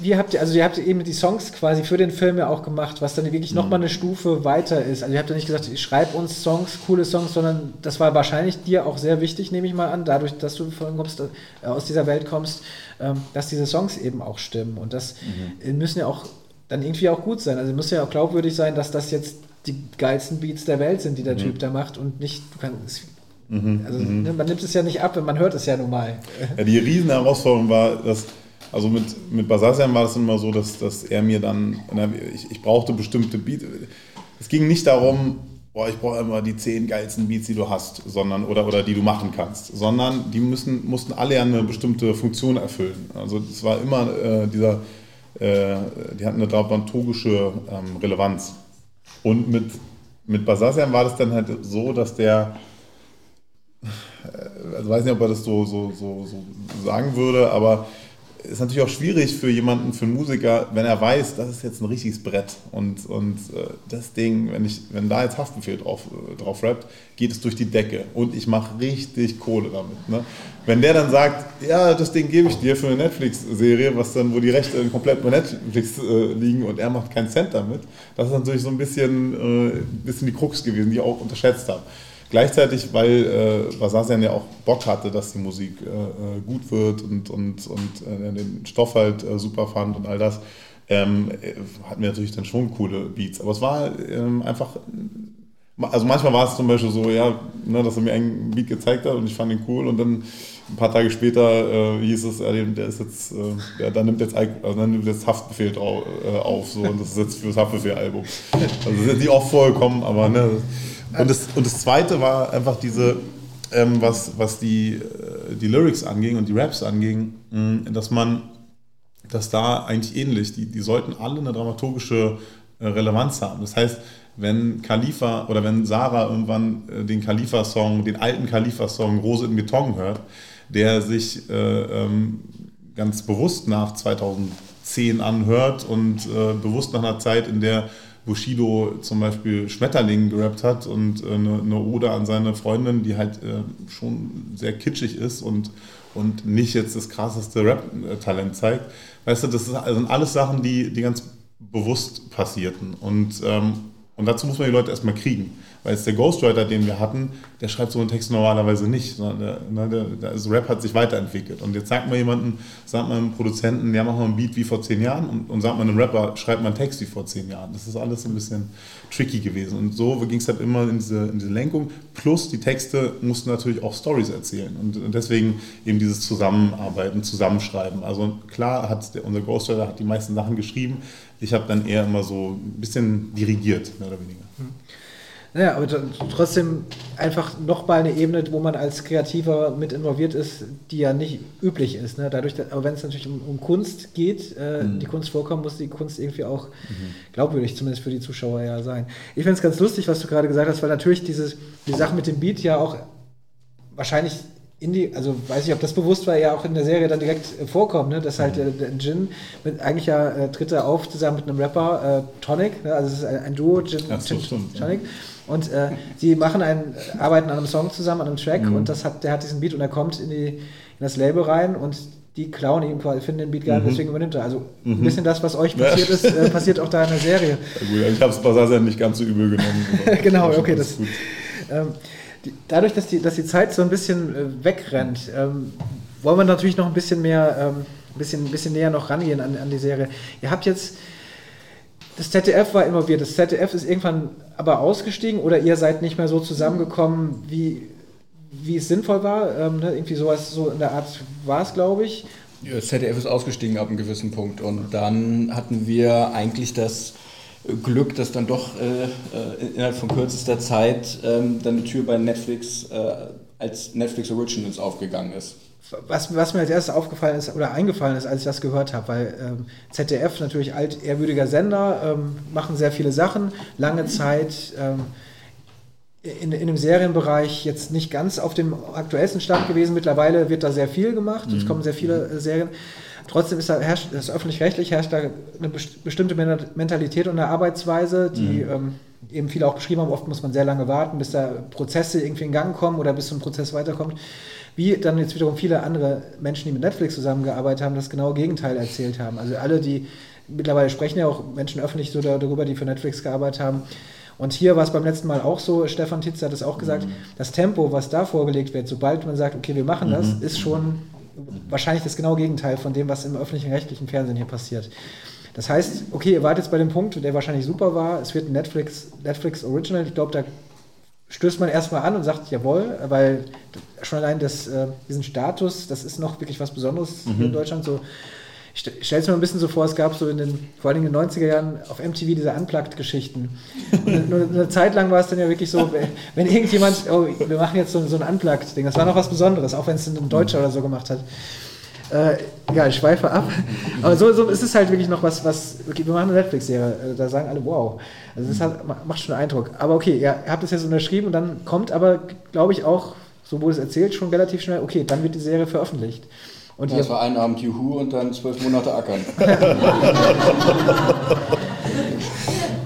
wie habt ihr, also ihr habt eben die Songs quasi für den Film ja auch gemacht, was dann wirklich mhm. nochmal eine Stufe weiter ist. Also ihr habt ja nicht gesagt, schreib uns Songs, coole Songs, sondern das war wahrscheinlich dir auch sehr wichtig, nehme ich mal an, dadurch, dass du von kommst, äh, aus dieser Welt kommst, ähm, dass diese Songs eben auch stimmen. Und das mhm. müssen ja auch dann irgendwie auch gut sein. Also muss ja auch glaubwürdig sein, dass das jetzt die geilsten Beats der Welt sind, die der mhm. Typ da macht und nicht, du kannst, mhm. also mhm. Ne, man nimmt es ja nicht ab, man hört es ja nun mal. Ja, die Riesenherausforderung war, dass also mit, mit Basasian war das immer so, dass, dass er mir dann, ich, ich brauchte bestimmte Beats. Es ging nicht darum, boah, ich brauche immer die zehn geilsten Beats, die du hast, sondern oder, oder die du machen kannst, sondern die müssen, mussten alle eine bestimmte Funktion erfüllen. Also es war immer äh, dieser, äh, die hatten eine dramaturgische ähm, Relevanz. Und mit, mit Basasian war das dann halt so, dass der, äh, also weiß nicht, ob er das so, so, so, so sagen würde, aber ist natürlich auch schwierig für jemanden, für einen Musiker, wenn er weiß, das ist jetzt ein richtiges Brett und, und äh, das Ding, wenn, ich, wenn da jetzt Haftbefehl drauf, äh, drauf rappt, geht es durch die Decke und ich mache richtig Kohle damit. Ne? Wenn der dann sagt, ja, das Ding gebe ich dir für eine Netflix-Serie, was dann, wo die Rechte komplett bei Netflix äh, liegen und er macht keinen Cent damit, das ist natürlich so ein bisschen, äh, bisschen die Krux gewesen, die ich auch unterschätzt habe. Gleichzeitig, weil äh, Basasian ja auch Bock hatte, dass die Musik äh, äh gut wird und, und, und äh, den Stoff halt äh, super fand und all das, ähm, äh, hatten wir natürlich dann schon coole Beats. Aber es war ähm, einfach, also manchmal war es zum Beispiel so, ja, ne, dass er mir einen Beat gezeigt hat und ich fand ihn cool und dann ein paar Tage später hieß es, der ist jetzt, der, dann nimmt jetzt, also dann nimmt jetzt Haftbefehl drauf, auf so, und das ist jetzt für das Haftbefehl-Album. Also das ist jetzt nicht oft vorgekommen, aber ne, und das, und das Zweite war einfach diese, ähm, was, was die, äh, die Lyrics anging und die Raps anging, mh, dass man, dass da eigentlich ähnlich, die, die sollten alle eine dramaturgische äh, Relevanz haben. Das heißt, wenn Khalifa oder wenn Sarah irgendwann äh, den Khalifa-Song, den alten Khalifa-Song Rose in Beton hört, der sich äh, ähm, ganz bewusst nach 2010 anhört und äh, bewusst nach einer Zeit, in der Bushido zum Beispiel Schmetterling gerappt hat und äh, eine, eine Ode an seine Freundin, die halt äh, schon sehr kitschig ist und, und nicht jetzt das krasseste Rap-Talent zeigt. Weißt du, das sind alles Sachen, die, die ganz bewusst passierten. Und, ähm, und dazu muss man die Leute erstmal kriegen. Weil jetzt der Ghostwriter, den wir hatten, der schreibt so einen Text normalerweise nicht. Sondern der, ne, der, der, also Rap hat sich weiterentwickelt. Und jetzt sagt man jemanden, sagt man einem Produzenten, ja, mach mal ein Beat wie vor zehn Jahren. Und, und sagt man einem Rapper, schreibt mal einen Text wie vor zehn Jahren. Das ist alles ein bisschen tricky gewesen. Und so ging es halt immer in diese, in diese Lenkung. Plus die Texte mussten natürlich auch Stories erzählen. Und deswegen eben dieses Zusammenarbeiten, Zusammenschreiben. Also klar hat der, unser Ghostwriter hat die meisten Sachen geschrieben. Ich habe dann eher immer so ein bisschen dirigiert, mehr oder weniger. Mhm. Naja, aber trotzdem einfach nochmal eine Ebene, wo man als Kreativer mit involviert ist, die ja nicht üblich ist. Ne? Dadurch, aber wenn es natürlich um, um, Kunst geht, äh, mhm. die Kunst vorkommt, muss die Kunst irgendwie auch mhm. glaubwürdig, zumindest für die Zuschauer ja sein. Ich finde es ganz lustig, was du gerade gesagt hast, weil natürlich dieses, die Sache mit dem Beat ja auch wahrscheinlich in die, also weiß ich, ob das bewusst war, ja auch in der Serie dann direkt äh, vorkommt, ne? dass halt äh, der Jin mit eigentlich ja äh, tritt er auf zusammen mit einem Rapper, äh, Tonic, ne? also es ist ein, ein Duo, Jin, ja, Jin stimmt, Tonic. Ja. Und äh, sie machen einen, arbeiten an einem Song zusammen, an einem Track mhm. und das hat, der hat diesen Beat und er kommt in, die, in das Label rein und die klauen ihn quasi, finden den Beat geil, mhm. deswegen übernimmt er. Also mhm. ein bisschen das, was euch passiert ist, äh, passiert auch da in der Serie. Ja, gut, ich habe es bei Sasa nicht ganz so übel genommen. genau, okay, das. Gut. Ähm, die, dadurch, dass die, dass die Zeit so ein bisschen äh, wegrennt, ähm, wollen wir natürlich noch ein bisschen mehr, ähm, ein bisschen, ein bisschen näher noch rangehen an, an die Serie. Ihr habt jetzt, das ZDF war immer wieder, das ZDF ist irgendwann aber ausgestiegen oder ihr seid nicht mehr so zusammengekommen, wie, wie es sinnvoll war. Ähm, ne? Irgendwie sowas, so in der Art war es, glaube ich. Das ZDF ist ausgestiegen ab einem gewissen Punkt und dann hatten wir eigentlich das Glück, dass dann doch äh, äh, innerhalb von kürzester Zeit ähm, dann die Tür bei Netflix äh, als Netflix Originals aufgegangen ist. Was, was, mir als erstes aufgefallen ist oder eingefallen ist, als ich das gehört habe, weil ähm, ZDF natürlich altehrwürdiger Sender, ähm, machen sehr viele Sachen, lange Zeit ähm, in, in dem Serienbereich jetzt nicht ganz auf dem aktuellsten Stand gewesen. Mittlerweile wird da sehr viel gemacht, mhm. es kommen sehr viele äh, Serien. Trotzdem ist da, herrscht, das öffentlich-rechtlich herrscht da eine bestimmte Mentalität und eine Arbeitsweise, die mhm. ähm, eben viele auch beschrieben haben. Oft muss man sehr lange warten, bis da Prozesse irgendwie in Gang kommen oder bis so ein Prozess weiterkommt. Wie dann jetzt wiederum viele andere Menschen, die mit Netflix zusammengearbeitet haben, das genaue Gegenteil erzählt haben. Also alle, die mittlerweile sprechen ja auch Menschen öffentlich so darüber, die für Netflix gearbeitet haben. Und hier war es beim letzten Mal auch so, Stefan Titz hat es auch gesagt, mhm. das Tempo, was da vorgelegt wird, sobald man sagt, okay, wir machen das, mhm. ist schon wahrscheinlich das genaue Gegenteil von dem, was im öffentlichen rechtlichen Fernsehen hier passiert. Das heißt, okay, ihr wart jetzt bei dem Punkt, der wahrscheinlich super war, es wird ein Netflix, Netflix Original. Ich glaube, da stößt man erstmal an und sagt, jawohl, weil schon allein das, äh, diesen Status, das ist noch wirklich was Besonderes mhm. in Deutschland. So, ich stelle es mir ein bisschen so vor, es gab so in den, vor allem in den 90er Jahren auf MTV diese Unplugged-Geschichten. Eine, eine Zeit lang war es dann ja wirklich so, wenn irgendjemand, oh, wir machen jetzt so, so ein Unplugged-Ding, das war noch was Besonderes, auch wenn es ein Deutscher oder so gemacht hat. Äh, egal, ich schweife ab. Aber so, so ist es halt wirklich noch was, was, okay, wir machen eine Netflix-Serie, äh, da sagen alle, wow. Also das hat, macht schon Eindruck. Aber okay, ihr habt es jetzt unterschrieben und dann kommt aber, glaube ich, auch, so wurde es erzählt, schon relativ schnell, okay, dann wird die Serie veröffentlicht. Und ja, das war ein Abend Juhu und dann zwölf Monate Ackern.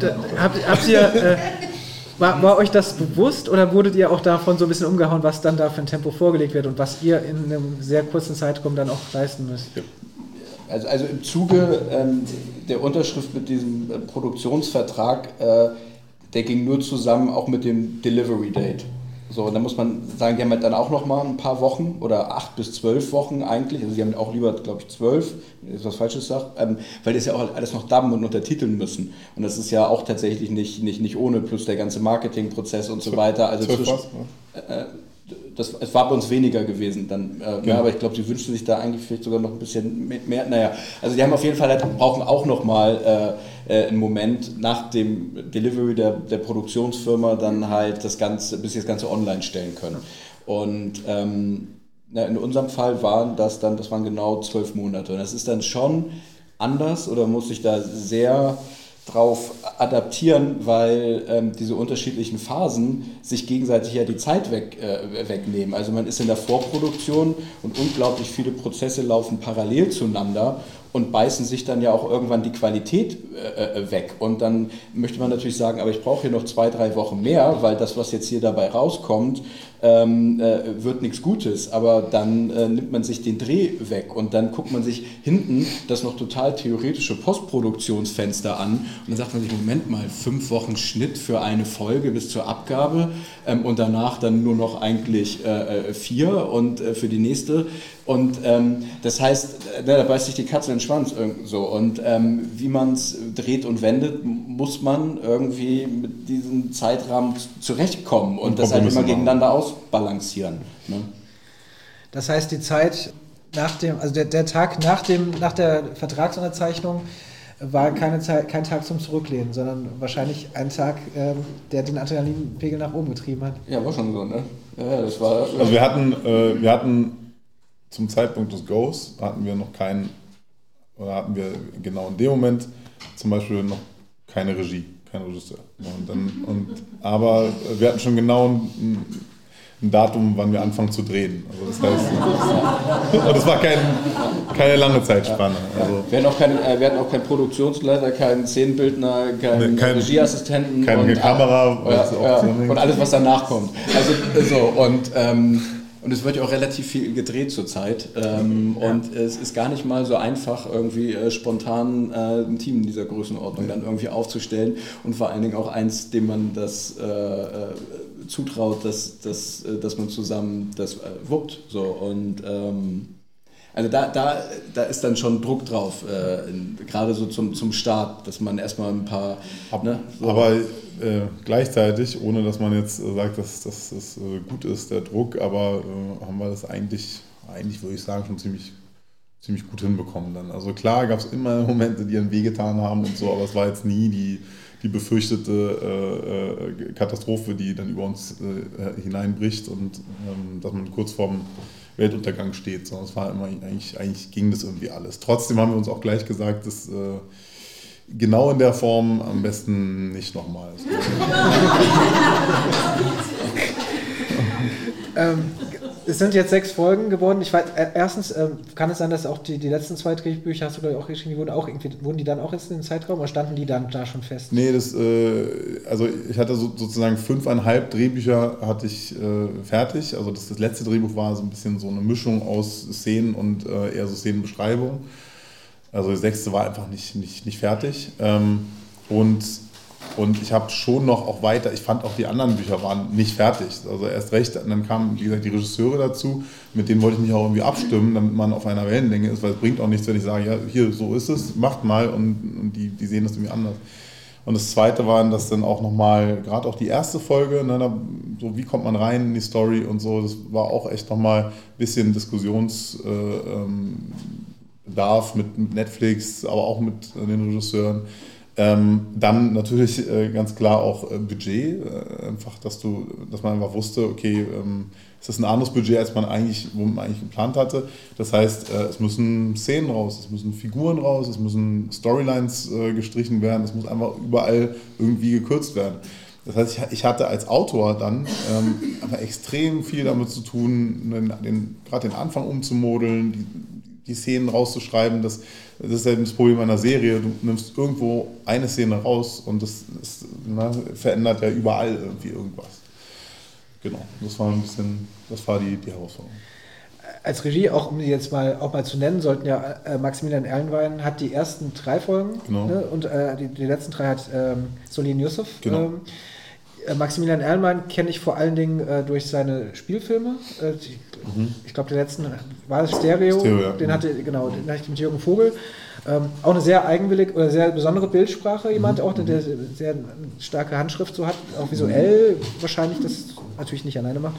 da, habt, habt ihr, äh, war, war, euch das bewusst oder wurdet ihr auch davon so ein bisschen umgehauen, was dann da für ein Tempo vorgelegt wird und was ihr in einem sehr kurzen Zeitraum dann auch leisten müsst? Also, also im Zuge ähm, der Unterschrift mit diesem äh, Produktionsvertrag, äh, der ging nur zusammen auch mit dem Delivery Date. So, und dann muss man sagen, die haben halt dann auch noch mal ein paar Wochen oder acht bis zwölf Wochen eigentlich. Also die haben auch lieber, glaube ich, zwölf, ist was Falsches sagt, ähm, weil das ja auch alles noch dubben und untertiteln müssen. Und das ist ja auch tatsächlich nicht, nicht, nicht ohne, plus der ganze Marketingprozess und so weiter. Also zwischen, ne? äh, das, es war bei uns weniger gewesen dann. Äh, genau. ja, aber ich glaube, sie wünschen sich da eigentlich vielleicht sogar noch ein bisschen mehr. Naja, also die haben auf jeden Fall, halt, brauchen auch noch mal äh, äh, einen Moment nach dem Delivery der, der Produktionsfirma dann halt das Ganze, bis sie das Ganze online stellen können. Und ähm, na, in unserem Fall waren das dann, das waren genau zwölf Monate. Und das ist dann schon anders oder muss ich da sehr drauf adaptieren, weil ähm, diese unterschiedlichen Phasen sich gegenseitig ja die Zeit weg, äh, wegnehmen. Also man ist in der Vorproduktion und unglaublich viele Prozesse laufen parallel zueinander und beißen sich dann ja auch irgendwann die Qualität äh, äh, weg. Und dann möchte man natürlich sagen, aber ich brauche hier noch zwei, drei Wochen mehr, weil das, was jetzt hier dabei rauskommt, ähm, äh, wird nichts Gutes. Aber dann äh, nimmt man sich den Dreh weg und dann guckt man sich hinten das noch total theoretische Postproduktionsfenster an und dann sagt man sich, Moment mal, fünf Wochen Schnitt für eine Folge bis zur Abgabe ähm, und danach dann nur noch eigentlich äh, äh, vier und für die nächste. Und ähm, das heißt, da beißt sich die Katze in den Schwanz so. Und ähm, wie man es dreht und wendet, muss man irgendwie mit diesem Zeitrahmen zurechtkommen und, und das halt immer gegeneinander ausbalancieren. Ne? Das heißt, die Zeit nach dem, also der, der Tag nach, dem, nach der Vertragsunterzeichnung war keine Zeit, kein Tag zum Zurücklehnen, sondern wahrscheinlich ein Tag, ähm, der den Adrenalinpegel nach oben getrieben hat. Ja, war schon so, ne? Ja, das war. Also wir hatten, äh, wir hatten zum Zeitpunkt des Goes hatten wir noch keinen, oder hatten wir genau in dem Moment zum Beispiel noch keine Regie, kein Regisseur. Und dann, und, aber wir hatten schon genau ein, ein Datum, wann wir anfangen zu drehen. Also das heißt, und das war kein, keine lange Zeitspanne. Also Wir hatten, auch keinen, äh, wir hatten auch keinen Produktionsleiter, keinen Szenenbildner, keinen Nee, kein- Regieassistenten. keine und, Kamera, Ja, auch ja, zusammenhängt. und alles, was danach kommt. Also so und ähm, und es wird ja auch relativ viel gedreht zurzeit. Ähm, Und es ist gar nicht mal so einfach, irgendwie äh, spontan äh, ein Team in dieser Größenordnung dann irgendwie aufzustellen. Und vor allen Dingen auch eins, dem man das äh, äh, zutraut, dass, dass, äh, dass man zusammen das äh, wuppt. So. Und ähm, also da, da, da ist dann schon Druck drauf, äh, gerade so zum, zum Start, dass man erstmal ein paar. Ne, so. Aber äh, gleichzeitig, ohne dass man jetzt sagt, dass, dass das äh, gut ist, der Druck, aber äh, haben wir das eigentlich, eigentlich würde ich sagen, schon ziemlich, ziemlich gut hinbekommen dann. Also klar gab es immer Momente, die einen wehgetan haben und so, aber es war jetzt nie die, die befürchtete äh, äh, Katastrophe, die dann über uns äh, hineinbricht und ähm, dass man kurz vorm Weltuntergang steht, sondern es war immer eigentlich, eigentlich ging das irgendwie alles. Trotzdem haben wir uns auch gleich gesagt, dass äh, genau in der Form am besten nicht nochmal. Ähm, es sind jetzt sechs Folgen geworden. Ich weiß, äh, erstens ähm, kann es sein, dass auch die, die letzten zwei Drehbücher, hast du glaube ich auch geschrieben, die wurden auch irgendwie, wurden die dann auch jetzt in den Zeitraum oder standen die dann da schon fest? Nee, das, äh, also ich hatte so, sozusagen fünfeinhalb Drehbücher hatte ich äh, fertig. Also das, das letzte Drehbuch war so ein bisschen so eine Mischung aus Szenen und äh, eher so Szenenbeschreibung. Also das sechste war einfach nicht, nicht, nicht fertig. Ähm, und, und ich habe schon noch auch weiter, ich fand auch die anderen Bücher waren nicht fertig. Also erst recht, und dann kamen, wie gesagt, die Regisseure dazu, mit denen wollte ich mich auch irgendwie abstimmen, damit man auf einer Wellenlänge ist, weil es bringt auch nichts, wenn ich sage, ja, hier, so ist es, macht mal und, und die, die sehen das irgendwie anders. Und das zweite war dass dann auch nochmal, gerade auch die erste Folge, ne, da, so wie kommt man rein in die Story und so, das war auch echt nochmal ein bisschen Diskussionsbedarf äh, ähm, Bedarf mit Netflix, aber auch mit äh, den Regisseuren. Ähm, dann natürlich äh, ganz klar auch äh, Budget, äh, einfach, dass du, dass man einfach wusste, okay, ähm, es ist ein anderes Budget, als man eigentlich, wo man eigentlich geplant hatte. Das heißt, äh, es müssen Szenen raus, es müssen Figuren raus, es müssen Storylines äh, gestrichen werden, es muss einfach überall irgendwie gekürzt werden. Das heißt, ich, ich hatte als Autor dann ähm, einfach extrem viel damit zu tun, den, den, gerade den Anfang umzumodeln, die, die Szenen rauszuschreiben. Das, das ist eben das Problem einer Serie. Du nimmst irgendwo eine Szene raus und das, das na, verändert ja überall irgendwie irgendwas. Genau, das war ein bisschen, das war die, die Herausforderung. Als Regie, auch um die jetzt mal auch mal zu nennen, sollten ja äh, Maximilian Erlenwein hat die ersten drei Folgen Genau. ne, und äh, die, die letzten drei hat ähm, Solin Yusuf. Genau. Ähm, äh, Maximilian Erlenwein kenne ich vor allen Dingen äh, durch seine Spielfilme. Äh, die, Ich glaube, der letzten war es Stereo. Mhm. Stereo, ja. Den hatte genau, den hatte ich mit Jürgen Vogel. Ähm, auch eine sehr eigenwillig oder sehr besondere Bildsprache, jemand Mhm. auch, der der sehr starke Handschrift so hat, auch visuell wahrscheinlich das86 nicht alleine macht.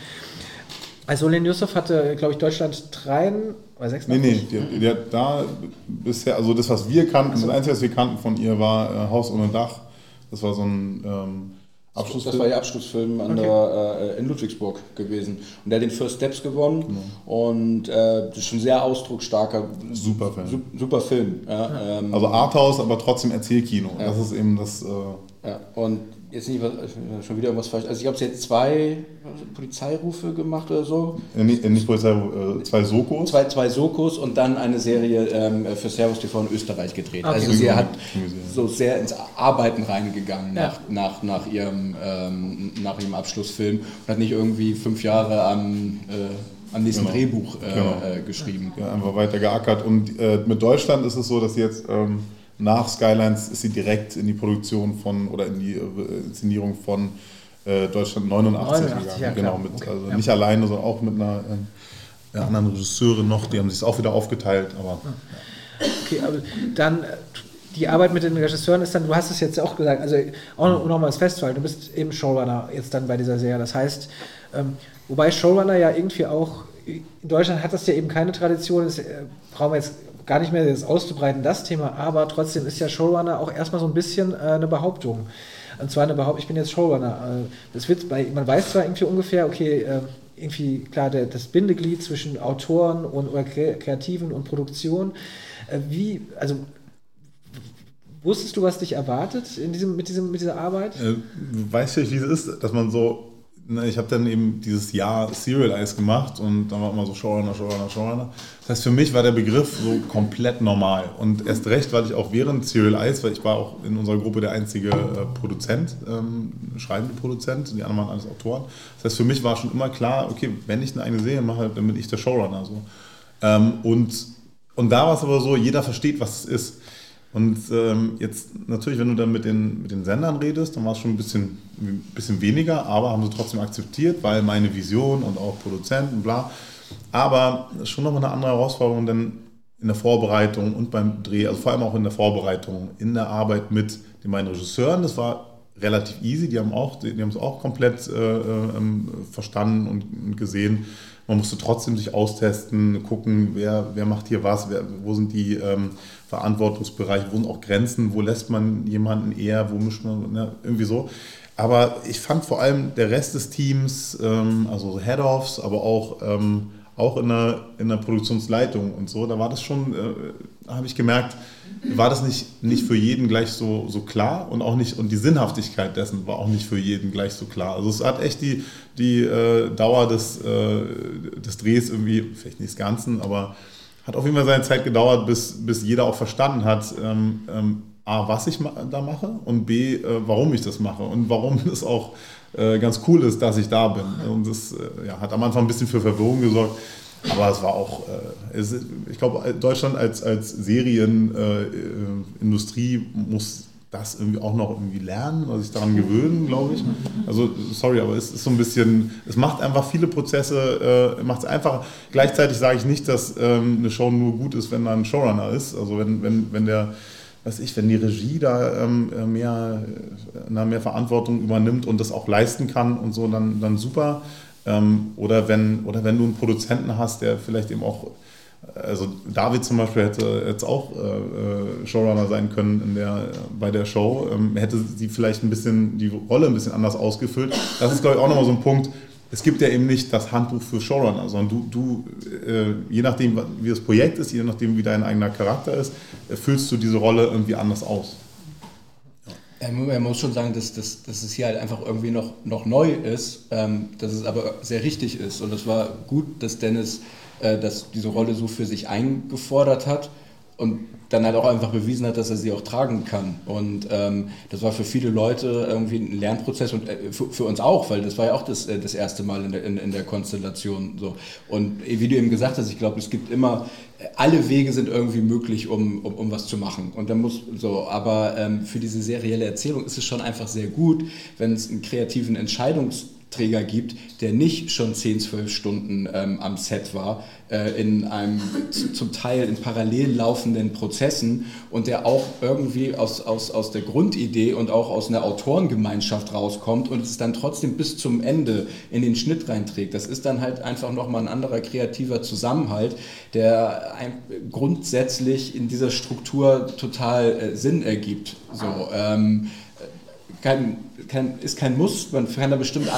Also Solin Yusuf hatte, glaube ich, Deutschland 3 oder 86. Nee, nee, die hat da bisher, also das, was wir kannten, das Einzige, was wir kannten von ihr, war äh, Haus ohne Dach. Das war so ein ähm, Abschlussfilm. Das war ihr Abschlussfilm an der, äh, in Ludwigsburg gewesen. Und der hat den First Steps gewonnen. Und äh, das ist schon sehr ausdrucksstarker, Super Film. su super Film. Ja, ähm, Also Arthouse, aber trotzdem Erzählkino. Ja. Das ist eben das. Äh, ja, und jetzt nicht was, schon wieder irgendwas falsch. Also ich glaube, sie hat zwei Polizeirufe gemacht oder so. äh, nicht, äh, nicht Polizei, äh, zwei Sokos. Zwei, zwei Sokos und dann eine Serie ähm, für Servus TV in Österreich gedreht. Okay. Also sie hat so sehr ins Arbeiten reingegangen Ja. nach, nach, nach, ihrem, ähm, nach ihrem Abschlussfilm und hat nicht irgendwie fünf Jahre am, äh, am nächsten Genau. Drehbuch äh, Genau. äh, geschrieben. Ja, einfach weiter geackert. Und äh, mit Deutschland ist es so, dass sie jetzt ähm, nach Skylines ist sie direkt in die Produktion von oder in die äh, Inszenierung von äh, Deutschland 89, 89, gegangen. ja, genau, mit, Okay, also ja. nicht alleine, sondern auch mit einer ja, anderen Regisseurin noch. Die haben sich auch wieder aufgeteilt. Aber Okay, aber dann äh, die Arbeit mit den Regisseuren ist dann, du hast es jetzt auch gesagt, also auch noch, nochmal das festzuhalten, du bist eben Showrunner jetzt dann bei dieser Serie. Das heißt, ähm, wobei Showrunner ja irgendwie auch, in Deutschland hat das ja eben keine Tradition, das äh, brauchen wir jetzt gar nicht mehr das auszubreiten, das Thema, aber trotzdem ist ja Showrunner auch erstmal so ein bisschen äh, eine Behauptung. Und zwar eine Behauptung, ich bin jetzt Showrunner. Äh, das wird bei, man weiß zwar irgendwie ungefähr, okay, äh, irgendwie klar, der, das Bindeglied zwischen Autoren und oder Kreativen und Produktion. Äh, wie, also wusstest du, was dich erwartet in diesem, mit, diesem, mit dieser Arbeit? Äh, weißt du, wie es ist, dass man so Ne, ich habe dann eben dieses Jahr Serialize gemacht und dann war immer so Showrunner, Showrunner, Showrunner. Das heißt, für mich war der Begriff so komplett normal. Und erst recht, weil ich auch während Serialize, weil ich war auch in unserer Gruppe der einzige äh, Produzent, ähm, schreibende Produzent, die anderen waren alles Autoren. Das heißt, für mich war schon immer klar, okay, wenn ich eine eigene Serie mache, dann bin ich der Showrunner. So. Ähm, und, und da war es aber so, jeder versteht, was es ist. Und ähm, jetzt natürlich, wenn du dann mit den, mit den Sendern redest, dann war es schon ein bisschen, ein bisschen weniger, aber haben sie trotzdem akzeptiert, weil meine Vision und auch Produzenten, bla. Aber schon nochmal eine andere Herausforderung, denn in der Vorbereitung und beim Dreh, also vor allem auch in der Vorbereitung, in der Arbeit mit den beiden Regisseuren, das war relativ easy, die haben auch, die, haben es auch komplett äh, äh, verstanden und, und gesehen. Man musste trotzdem sich austesten, gucken, wer, wer macht hier was, wer, wo sind die ähm, Verantwortungsbereiche, wo sind auch Grenzen, wo lässt man jemanden eher, wo mischt man, ne, irgendwie so. Aber ich fand vor allem der Rest des Teams, ähm, also Head-Offs, aber auch, ähm, auch in, der, in der Produktionsleitung und so, da war das schon, äh, habe ich gemerkt, war das nicht, nicht für jeden gleich so, so klar und auch nicht, und die Sinnhaftigkeit dessen war auch nicht für jeden gleich so klar. Also es hat echt die, die äh, Dauer des, äh, des Drehs irgendwie, vielleicht nicht des Ganzen, aber hat auf jeden Fall seine Zeit gedauert, bis, bis jeder auch verstanden hat, ähm, ähm, A, was ich da mache und B, äh, warum ich das mache und warum es auch äh, ganz cool ist, dass ich da bin. Und das äh, ja, hat am Anfang ein bisschen für Verwirrung gesorgt. Aber es war auch, äh, es, ich glaube, Deutschland als, als Serienindustrie äh, muss das irgendwie auch noch irgendwie lernen oder sich daran gewöhnen, glaube ich. Also, sorry, aber es ist so ein bisschen, es macht einfach viele Prozesse, äh, macht es einfach. Gleichzeitig sage ich nicht, dass ähm, eine Show nur gut ist, wenn da ein Showrunner ist. Also, wenn, wenn, wenn der, weiß ich, wenn die Regie da ähm, mehr, äh, mehr Verantwortung übernimmt und das auch leisten kann und so, dann, dann super. Ähm, oder, wenn, oder wenn du einen Produzenten hast, der vielleicht eben auch, also David zum Beispiel hätte jetzt auch äh, äh, Showrunner sein können in der, bei der Show, ähm, hätte sie vielleicht ein bisschen die Rolle ein bisschen anders ausgefüllt. Das ist, glaube ich, auch nochmal so ein Punkt. Es gibt ja eben nicht das Handbuch für Showrunner, sondern du, du äh, je nachdem, wie das Projekt ist, je nachdem, wie dein eigener Charakter ist, äh, füllst du diese Rolle irgendwie anders aus. Man muss schon sagen, dass, dass, dass es hier halt einfach irgendwie noch, noch neu ist, ähm, dass es aber sehr richtig ist. Und es war gut, dass Dennis äh, dass diese Rolle so für sich eingefordert hat und dann halt auch einfach bewiesen hat, dass er sie auch tragen kann. Und ähm, das war für viele Leute irgendwie ein Lernprozess und äh, für, für, uns auch, weil das war ja auch das, äh, das erste Mal in der, in, in der Konstellation. So. Und wie du eben gesagt hast, ich glaube, es gibt immer, alle Wege sind irgendwie möglich, um, um, um was zu machen. Und dann muss so, aber ähm, für diese serielle Erzählung ist es schon einfach sehr gut, wenn es einen kreativen Entscheidungs Träger gibt, der nicht schon 10, 12 Stunden ähm, am Set war, äh, in einem zum Teil in parallel laufenden Prozessen und der auch irgendwie aus, aus, aus der Grundidee und auch aus einer Autorengemeinschaft rauskommt und es dann trotzdem bis zum Ende in den Schnitt reinträgt. Das ist dann halt einfach nochmal ein anderer kreativer Zusammenhalt, der grundsätzlich in dieser Struktur total äh, Sinn ergibt. So, ähm, kein, kein, ist kein Muss, man kann da bestimmt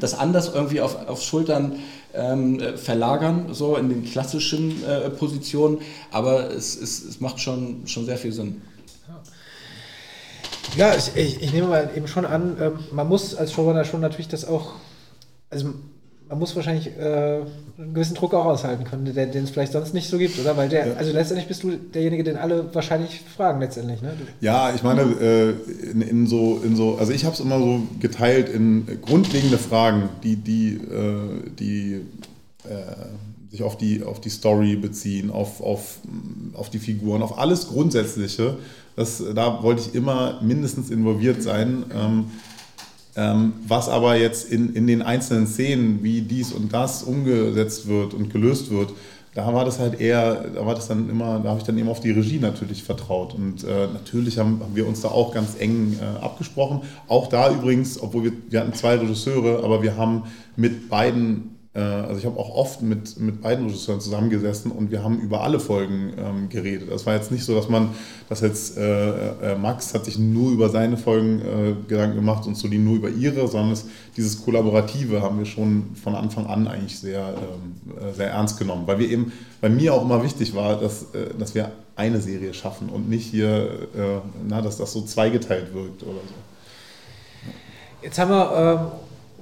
das anders irgendwie auf, auf Schultern ähm, verlagern, so in den klassischen äh, Positionen, aber es, es, es macht schon, schon sehr viel Sinn. Ja, ich, ich, ich nehme mal eben schon an, ähm, man muss als Showrunner schon natürlich das auch, also man muss wahrscheinlich äh, einen gewissen Druck auch aushalten können, den, den es vielleicht sonst nicht so gibt, oder? Weil der, ja. also letztendlich bist du derjenige, den alle wahrscheinlich fragen letztendlich, ne? Ja, ich meine, äh, in, in, so, in so, also ich habe es immer so geteilt in grundlegende Fragen, die, die, äh, die äh, sich auf die, auf die Story beziehen, auf, auf, auf die Figuren, auf alles Grundsätzliche. Das, da wollte ich immer mindestens involviert sein. Ähm, ähm, was aber jetzt in, in den einzelnen Szenen, wie dies und das umgesetzt wird und gelöst wird, da war das halt eher, da war das dann immer, da habe ich dann eben auf die Regie natürlich vertraut. Und äh, natürlich haben, haben, wir uns da auch ganz eng äh, abgesprochen. Auch da übrigens, obwohl wir, wir hatten zwei Regisseure, aber wir haben mit beiden also ich habe auch oft mit, mit beiden Regisseuren zusammengesessen und wir haben über alle Folgen ähm, geredet. Das war jetzt nicht so, dass man, dass jetzt äh, äh, Max hat sich nur über seine Folgen äh, Gedanken gemacht und Solin nur über ihre, sondern es, dieses Kollaborative haben wir schon von Anfang an eigentlich sehr, ähm, äh, sehr ernst genommen, weil wir eben, bei mir auch immer wichtig war, dass, äh, dass wir eine Serie schaffen und nicht hier, na, dass das so zweigeteilt wirkt oder so. Jetzt haben wir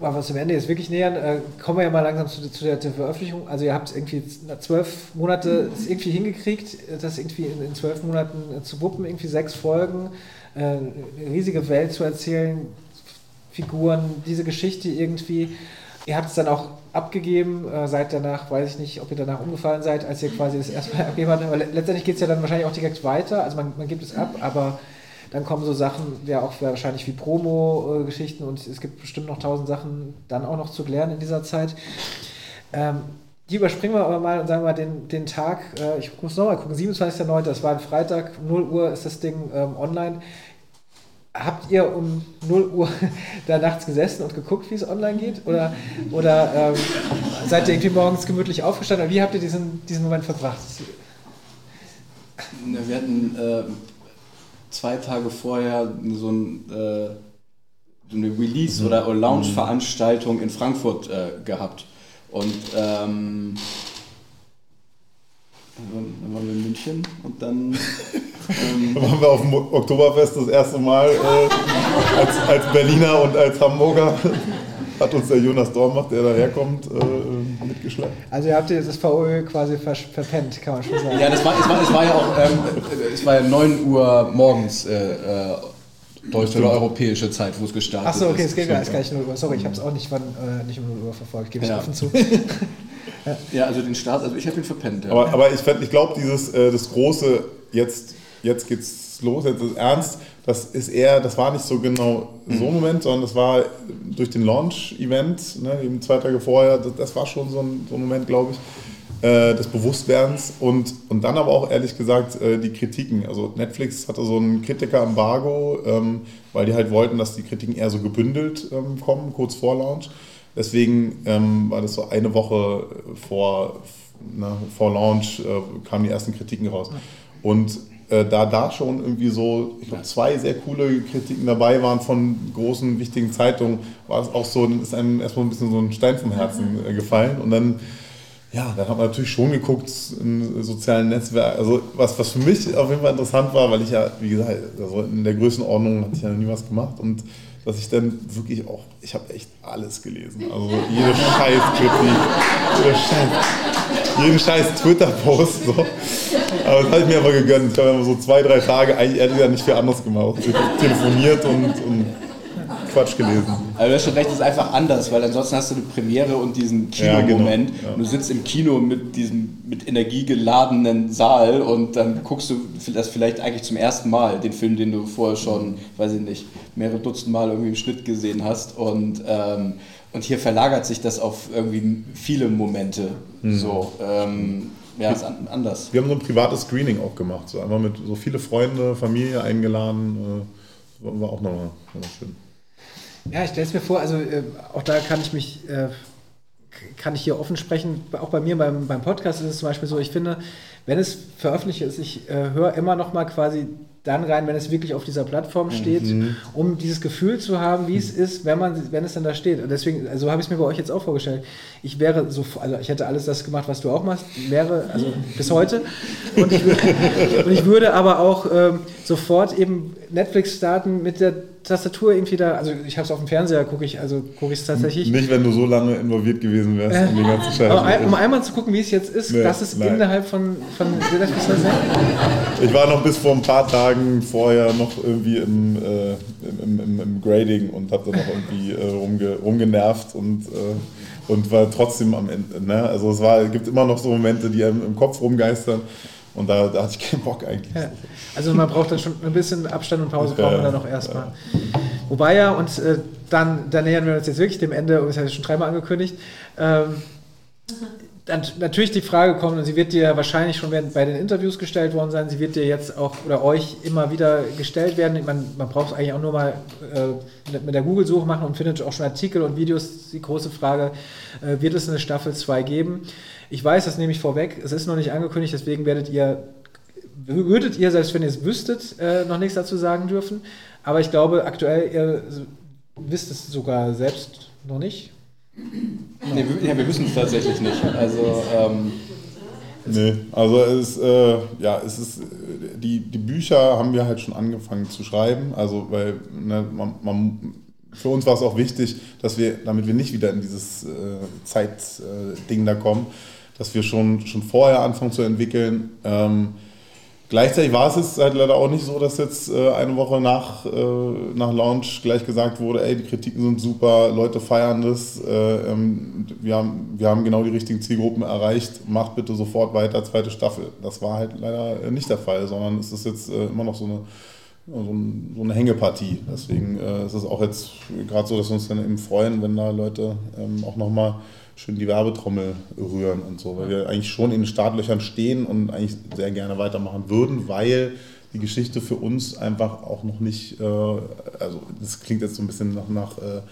wir uns am Ende jetzt wirklich nähern, äh, kommen wir ja mal langsam zu, zu der, der, Veröffentlichung. Also ihr habt irgendwie zwölf Monate es irgendwie hingekriegt, das irgendwie in, in zwölf Monaten äh, zu wuppen, irgendwie sechs Folgen, äh, eine riesige Welt zu erzählen, Figuren, diese Geschichte irgendwie. Ihr habt es dann auch abgegeben, äh, seid danach, weiß ich nicht, ob ihr danach umgefallen seid, als ihr quasi das erste Mal abgegeben habt. Aber letztendlich geht es ja dann wahrscheinlich auch direkt weiter. Also man, man gibt es ab, aber dann kommen so Sachen, ja auch wahrscheinlich wie Promo-Geschichten und es gibt bestimmt noch tausend Sachen dann auch noch zu lernen in dieser Zeit. Ähm, die überspringen wir aber mal und sagen wir mal den, den Tag, äh, ich muss nochmal gucken, 27.09., das war ein Freitag, 0 Uhr ist das Ding ähm, online. Habt ihr um 0 Uhr da nachts gesessen und geguckt, wie es online geht? Oder, oder ähm, seid ihr irgendwie morgens gemütlich aufgestanden? Wie habt ihr diesen, diesen Moment verbracht? Wir hatten äh, zwei Tage vorher so ein, äh, eine Release- mhm. oder, oder Lounge-Veranstaltung in Frankfurt äh, gehabt. Und ähm, dann waren wir in München und dann. Ähm, dann waren wir auf dem Oktoberfest das erste Mal äh, als, als Berliner und als Hamburger hat uns der Jonas Dormach, der daherkommt, äh, mitgeschlagen. Also ihr habt das VÖ quasi ver verpennt, kann man schon sagen. Ja, das war, es, war, es war ja auch ähm, es war ja 9 Uhr morgens. Äh, äh, deutsche oder europäische Zeit, wo es gestartet ist. Achso, okay, es geht gar nicht 0 Uhr. Sorry, ich habe es auch nicht, wann, äh, nicht um 0 Uhr verfolgt, gebe ich ja. offen zu. ja. ja. also den Start, also ich habe ihn verpennt. Ja. Aber, aber ich, ich glaube, dieses äh, das große, jetzt, jetzt geht's los, jetzt ist ernst, das ist eher, das war nicht so genau so ein mhm. Moment, sondern das war durch den Launch-Event, ne, eben zwei Tage vorher, das, das war schon so ein, so ein Moment, glaube ich, äh, des Bewusstwerdens und, und dann aber auch ehrlich gesagt äh, die Kritiken. Also Netflix hatte so ein Kritiker-Embargo, ähm, weil die halt wollten, dass die Kritiken eher so gebündelt ähm, kommen, kurz vor Launch. Deswegen ähm, war das so eine Woche vor, na, vor Launch, äh, kamen die ersten Kritiken raus. Und äh, da da schon irgendwie so, ich glaube, zwei sehr coole Kritiken dabei waren von großen, wichtigen Zeitungen, war es auch so, ist einem erstmal ein bisschen so ein Stein vom Herzen äh, gefallen. Und dann, ja, dann hat man natürlich schon geguckt in sozialen Netzwerken. Also was, was für mich auf jeden Fall interessant war, weil ich ja, wie gesagt, also in der Größenordnung hatte ich ja noch nie was gemacht und dass ich dann wirklich auch, ich habe echt alles gelesen. Also jede Scheißkritik, jede Scheiß, jeden scheiß Twitter-Post. So. Aber das habe ich mir aber gegönnt. Ich habe so zwei, drei Tage eigentlich ehrlich gesagt nicht viel anderes gemacht. Telefoniert und, und Quatsch gelesen. Aber du hast schon recht, es ist einfach anders, weil ansonsten hast du eine Premiere und diesen Kinomoment. Ja, genau. ja. Du sitzt im Kino mit diesem mit Energie geladenen Saal und dann guckst du das vielleicht eigentlich zum ersten Mal, den Film, den du vorher schon, weiß ich nicht, mehrere Dutzend Mal irgendwie im Schnitt gesehen hast. Und, ähm, und hier verlagert sich das auf irgendwie viele Momente. Mhm. So. Ähm, ja, ist anders. Wir haben so ein privates Screening auch gemacht, so einmal mit so viele Freunde, Familie eingeladen. Äh, war auch nochmal schön. Ja, ich stelle es mir vor, also äh, auch da kann ich mich, äh, kann ich hier offen sprechen. Auch bei mir beim, beim Podcast ist es zum Beispiel so, ich finde, wenn es veröffentlicht ist, ich äh, höre immer noch mal quasi dann rein, wenn es wirklich auf dieser Plattform steht, mhm. um dieses Gefühl zu haben, wie es mhm. ist, wenn man, wenn es dann da steht. Und deswegen, also habe ich es mir bei euch jetzt auch vorgestellt. Ich wäre so, also ich hätte alles das gemacht, was du auch machst, wäre, also bis heute. Und ich, und ich würde aber auch ähm, sofort eben Netflix starten mit der Tastatur irgendwie da, also ich habe es auf dem Fernseher, gucke ich, also gucke ich es tatsächlich. Nicht, wenn du so lange involviert gewesen wärst äh, in die ganze Scheiße. Aber ein, um einmal zu gucken, wie es jetzt ist, nee, das ist nein. innerhalb von, von Ich war noch bis vor ein paar Tagen vorher noch irgendwie im, äh, im, im, im, Grading und habe dann noch irgendwie äh, rumge, rumgenervt und, äh, und war trotzdem am Ende. Ne? Also es war, gibt immer noch so Momente, die einem im Kopf rumgeistern. Und da, da hatte ich keinen Bock eigentlich. Ja. Also man braucht dann schon ein bisschen Abstand und Pause braucht man dann auch erstmal. Wobei ja, und äh, dann, dann nähern wir uns jetzt wirklich dem Ende, das habe ich schon dreimal angekündigt, ähm, dann natürlich die Frage kommen, und sie wird dir wahrscheinlich schon bei den Interviews gestellt worden sein, sie wird dir jetzt auch oder euch immer wieder gestellt werden. Man, man braucht eigentlich auch nur mal äh, mit der Google-Suche machen und findet auch schon Artikel und Videos. Die große Frage, äh, wird es eine Staffel 2 geben? Ich weiß, das nehme ich vorweg, es ist noch nicht angekündigt, deswegen werdet ihr, würdet ihr, selbst wenn ihr es wüsstet, äh, noch nichts dazu sagen dürfen. Aber ich glaube, aktuell, ihr wisst es sogar selbst noch nicht. Nee, wir, ja, wir wissen es tatsächlich nicht. Also, ähm, Nee, also es, äh, ja, es ist, die, die Bücher haben wir halt schon angefangen zu schreiben, also weil ne, man, man, für uns war es auch wichtig, dass wir, damit wir nicht wieder in dieses äh, Zeitding äh, da kommen, dass wir schon, schon vorher anfangen zu entwickeln. Ähm, Gleichzeitig war es jetzt halt leider auch nicht so, dass jetzt äh, eine Woche nach, äh, nach Launch gleich gesagt wurde, ey, die Kritiken sind super, Leute feiern das, äh, ähm, wir, haben, wir haben genau die richtigen Zielgruppen erreicht, macht bitte sofort weiter, zweite Staffel. Das war halt leider nicht der Fall, sondern es ist jetzt immer noch so eine, so, ein, so eine Hängepartie. Deswegen ist es auch jetzt gerade so, dass wir uns dann eben freuen, wenn da Leute ähm, auch nochmal schön die Werbetrommel rühren und so, weil wir eigentlich schon in den Startlöchern stehen und eigentlich sehr gerne weitermachen würden, weil die Geschichte für uns einfach auch noch nicht, äh, also das klingt jetzt so ein bisschen nach, nach äh,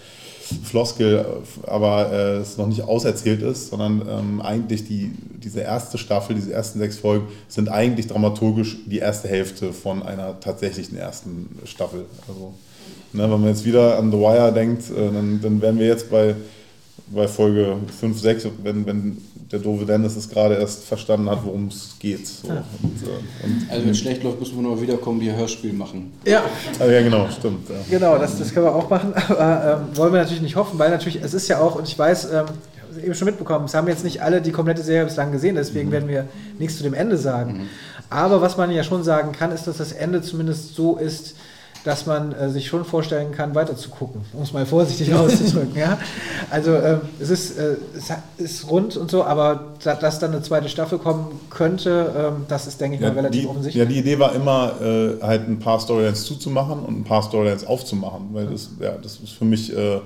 Floskel, aber äh, es noch nicht auserzählt ist, sondern ähm, eigentlich die, diese erste Staffel, diese ersten sechs Folgen sind eigentlich dramaturgisch die erste Hälfte von einer tatsächlichen ersten Staffel. Also, ne, wenn man jetzt wieder an The Wire denkt, äh, dann, dann wären wir jetzt bei bei Folge 5, 6, wenn, wenn der doofe Dennis es gerade erst verstanden hat, worum es geht. So. Und, äh, und also wenn es schlecht läuft, müssen wir noch wiederkommen, die Hörspiel machen. Ja. Also ja, genau, stimmt. Ja. Genau, das, das können wir auch machen, aber ähm, wollen wir natürlich nicht hoffen, weil natürlich, es ist ja auch, und ich weiß, ähm, eben schon mitbekommen, es haben jetzt nicht alle die komplette Serie bislang gesehen, deswegen mhm. werden wir nichts zu dem Ende sagen. Mhm. Aber was man ja schon sagen kann, ist, dass das Ende zumindest so ist, dass man äh, sich schon vorstellen kann, weiter zu gucken, um es mal vorsichtig auszudrücken. ja? Also ähm, es, ist, äh, es ist rund und so, aber da, dass dann eine zweite Staffel kommen könnte, ähm, das ist, denke ich ja, mal, relativ die, offensichtlich. Ja, die Idee war immer, äh, halt ein paar Storylines zuzumachen und ein paar Storylines aufzumachen, weil das, ja, das ist für mich... Äh,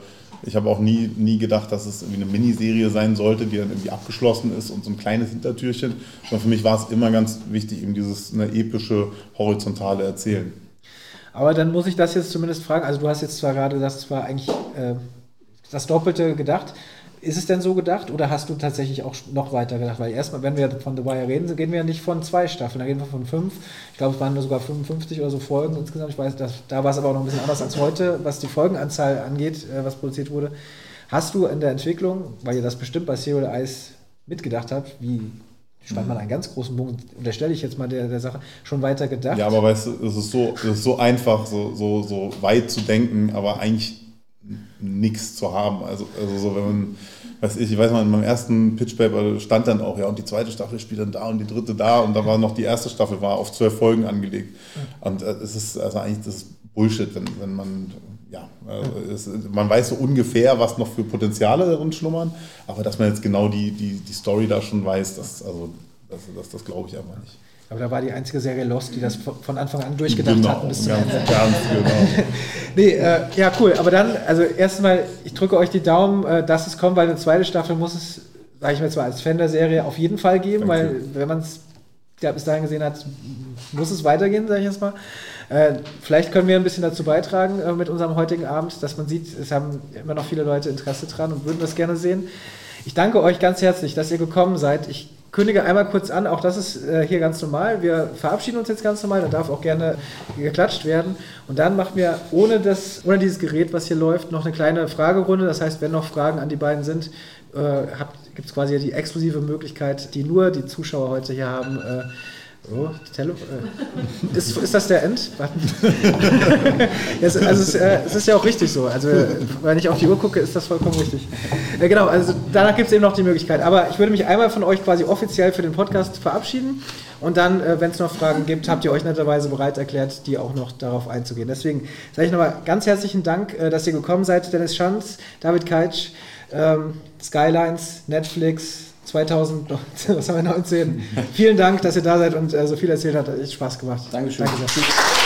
ich habe auch nie, nie gedacht, dass es irgendwie eine Miniserie sein sollte, die dann irgendwie abgeschlossen ist und so ein kleines Hintertürchen. Sondern für mich war es immer ganz wichtig, eben dieses eine epische, horizontale Erzählen. Aber dann muss ich das jetzt zumindest fragen. Also du hast jetzt zwar gerade gesagt, es war eigentlich äh, das Doppelte gedacht. Ist es denn so gedacht oder hast du tatsächlich auch noch weiter gedacht? Weil erstmal, wenn wir von The Wire reden, gehen wir ja nicht von zwei Staffeln, da reden wir von fünf. Ich glaube, es waren nur sogar 55 oder so Folgen insgesamt. Ich weiß, dass, da war es aber auch noch ein bisschen anders als heute, was die Folgenanzahl angeht, äh, was produziert wurde. Hast du in der Entwicklung, weil ihr das bestimmt bei Serial Eyes mitgedacht habt, wie spannt man einen ganz großen Bogen, unterstelle ich jetzt mal der, der Sache, schon weiter gedacht. Ja, aber weißt du, es ist so, es ist so einfach, so, so, so weit zu denken, aber eigentlich nichts zu haben. Also, also so, wenn man, weiß ich, ich weiß mal, in meinem ersten Pitchpaper stand dann auch, ja, und die zweite Staffel spielt dann da und die dritte da und da war noch die erste Staffel, war auf zwölf Folgen angelegt. Und äh, es ist also eigentlich das Bullshit, wenn, wenn man ja, also es, man weiß so ungefähr, was noch für Potenziale darin schlummern, aber dass man jetzt genau die, die, die Story da schon weiß, das, also, das, das, das glaube ich einfach nicht. Aber da war die einzige Serie Lost, die das von Anfang an durchgedacht genau, hat bis zum Ende. Ganz genau. nee, äh, ja, cool. Aber dann, also erstmal, ich drücke euch die Daumen, äh, dass es kommt, weil eine zweite Staffel muss es, sage ich mir zwar als Fan der Serie, auf jeden Fall geben, Danke. weil wenn man es ja, bis dahin gesehen hat, muss es weitergehen, sage ich jetzt mal. Äh, vielleicht können wir ein bisschen dazu beitragen äh, mit unserem heutigen Abend, dass man sieht, es haben immer noch viele Leute Interesse dran und würden das gerne sehen. Ich danke euch ganz herzlich, dass ihr gekommen seid. Ich kündige einmal kurz an, auch das ist äh, hier ganz normal. Wir verabschieden uns jetzt ganz normal, da darf auch gerne geklatscht werden. Und dann machen wir ohne, das, ohne dieses Gerät, was hier läuft, noch eine kleine Fragerunde. Das heißt, wenn noch Fragen an die beiden sind, äh, gibt es quasi die exklusive Möglichkeit, die nur die Zuschauer heute hier haben, äh, Oh. Äh, ist, ist das der End-Button? also es, äh, es, ist ja auch richtig so. Also wenn ich auf die Uhr gucke, ist das vollkommen richtig. Ja, genau, also danach gibt es eben noch die Möglichkeit. Aber ich würde mich einmal von euch quasi offiziell für den Podcast verabschieden. Und dann, äh, wenn es noch Fragen gibt, habt ihr euch netterweise bereit erklärt, die auch noch darauf einzugehen. Deswegen sage ich nochmal ganz herzlichen Dank, äh, dass ihr gekommen seid. Dennis Schanz, David Keitsch, ähm, Skylines, Netflix, 2019, was haben wir 19? Vielen Dank, dass ihr da seid und äh, so viel erzählt habt. Hat echt Spaß gemacht. Dankeschön. Danke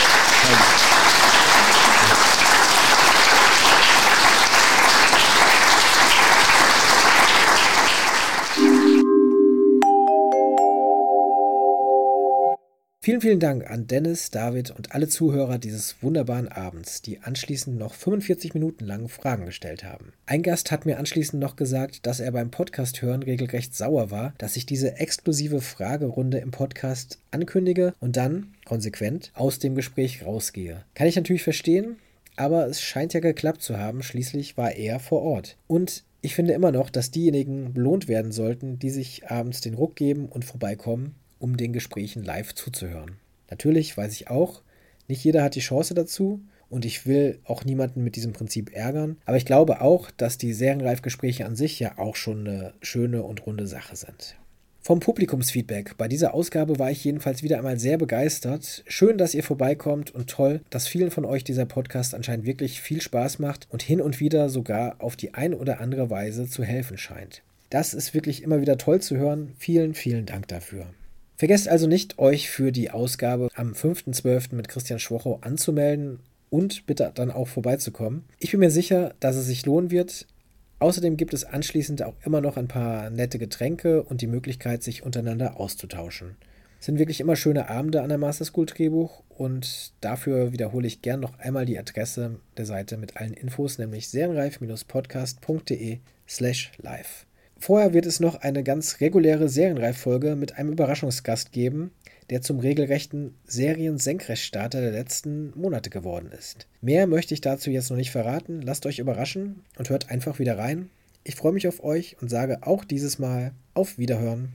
Vielen, vielen Dank an Dennis, David und alle Zuhörer dieses wunderbaren Abends, die anschließend noch 45 Minuten lang Fragen gestellt haben. Ein Gast hat mir anschließend noch gesagt, dass er beim Podcast hören regelrecht sauer war, dass ich diese exklusive Fragerunde im Podcast ankündige und dann, konsequent, aus dem Gespräch rausgehe. Kann ich natürlich verstehen, aber es scheint ja geklappt zu haben, schließlich war er vor Ort. Und ich finde immer noch, dass diejenigen belohnt werden sollten, die sich abends den Ruck geben und vorbeikommen um den Gesprächen live zuzuhören. Natürlich weiß ich auch, nicht jeder hat die Chance dazu und ich will auch niemanden mit diesem Prinzip ärgern, aber ich glaube auch, dass die Serienreif-Gespräche an sich ja auch schon eine schöne und runde Sache sind. Vom Publikumsfeedback bei dieser Ausgabe war ich jedenfalls wieder einmal sehr begeistert. Schön, dass ihr vorbeikommt und toll, dass vielen von euch dieser Podcast anscheinend wirklich viel Spaß macht und hin und wieder sogar auf die ein oder andere Weise zu helfen scheint. Das ist wirklich immer wieder toll zu hören. Vielen, vielen Dank dafür. Vergesst also nicht, euch für die Ausgabe am 5.12. mit Christian Schwocho anzumelden und bitte dann auch vorbeizukommen. Ich bin mir sicher, dass es sich lohnen wird. Außerdem gibt es anschließend auch immer noch ein paar nette Getränke und die Möglichkeit, sich untereinander auszutauschen. Es sind wirklich immer schöne Abende an der Master School Drehbuch und dafür wiederhole ich gern noch einmal die Adresse der Seite mit allen Infos, nämlich serienreif-podcast.de slash live. Vorher wird es noch eine ganz reguläre Serienreiffolge mit einem Überraschungsgast geben, der zum regelrechten Serien-Senkrechtstarter der letzten Monate geworden ist. Mehr möchte ich dazu jetzt noch nicht verraten. Lasst euch überraschen und hört einfach wieder rein. Ich freue mich auf euch und sage auch dieses Mal auf Wiederhören.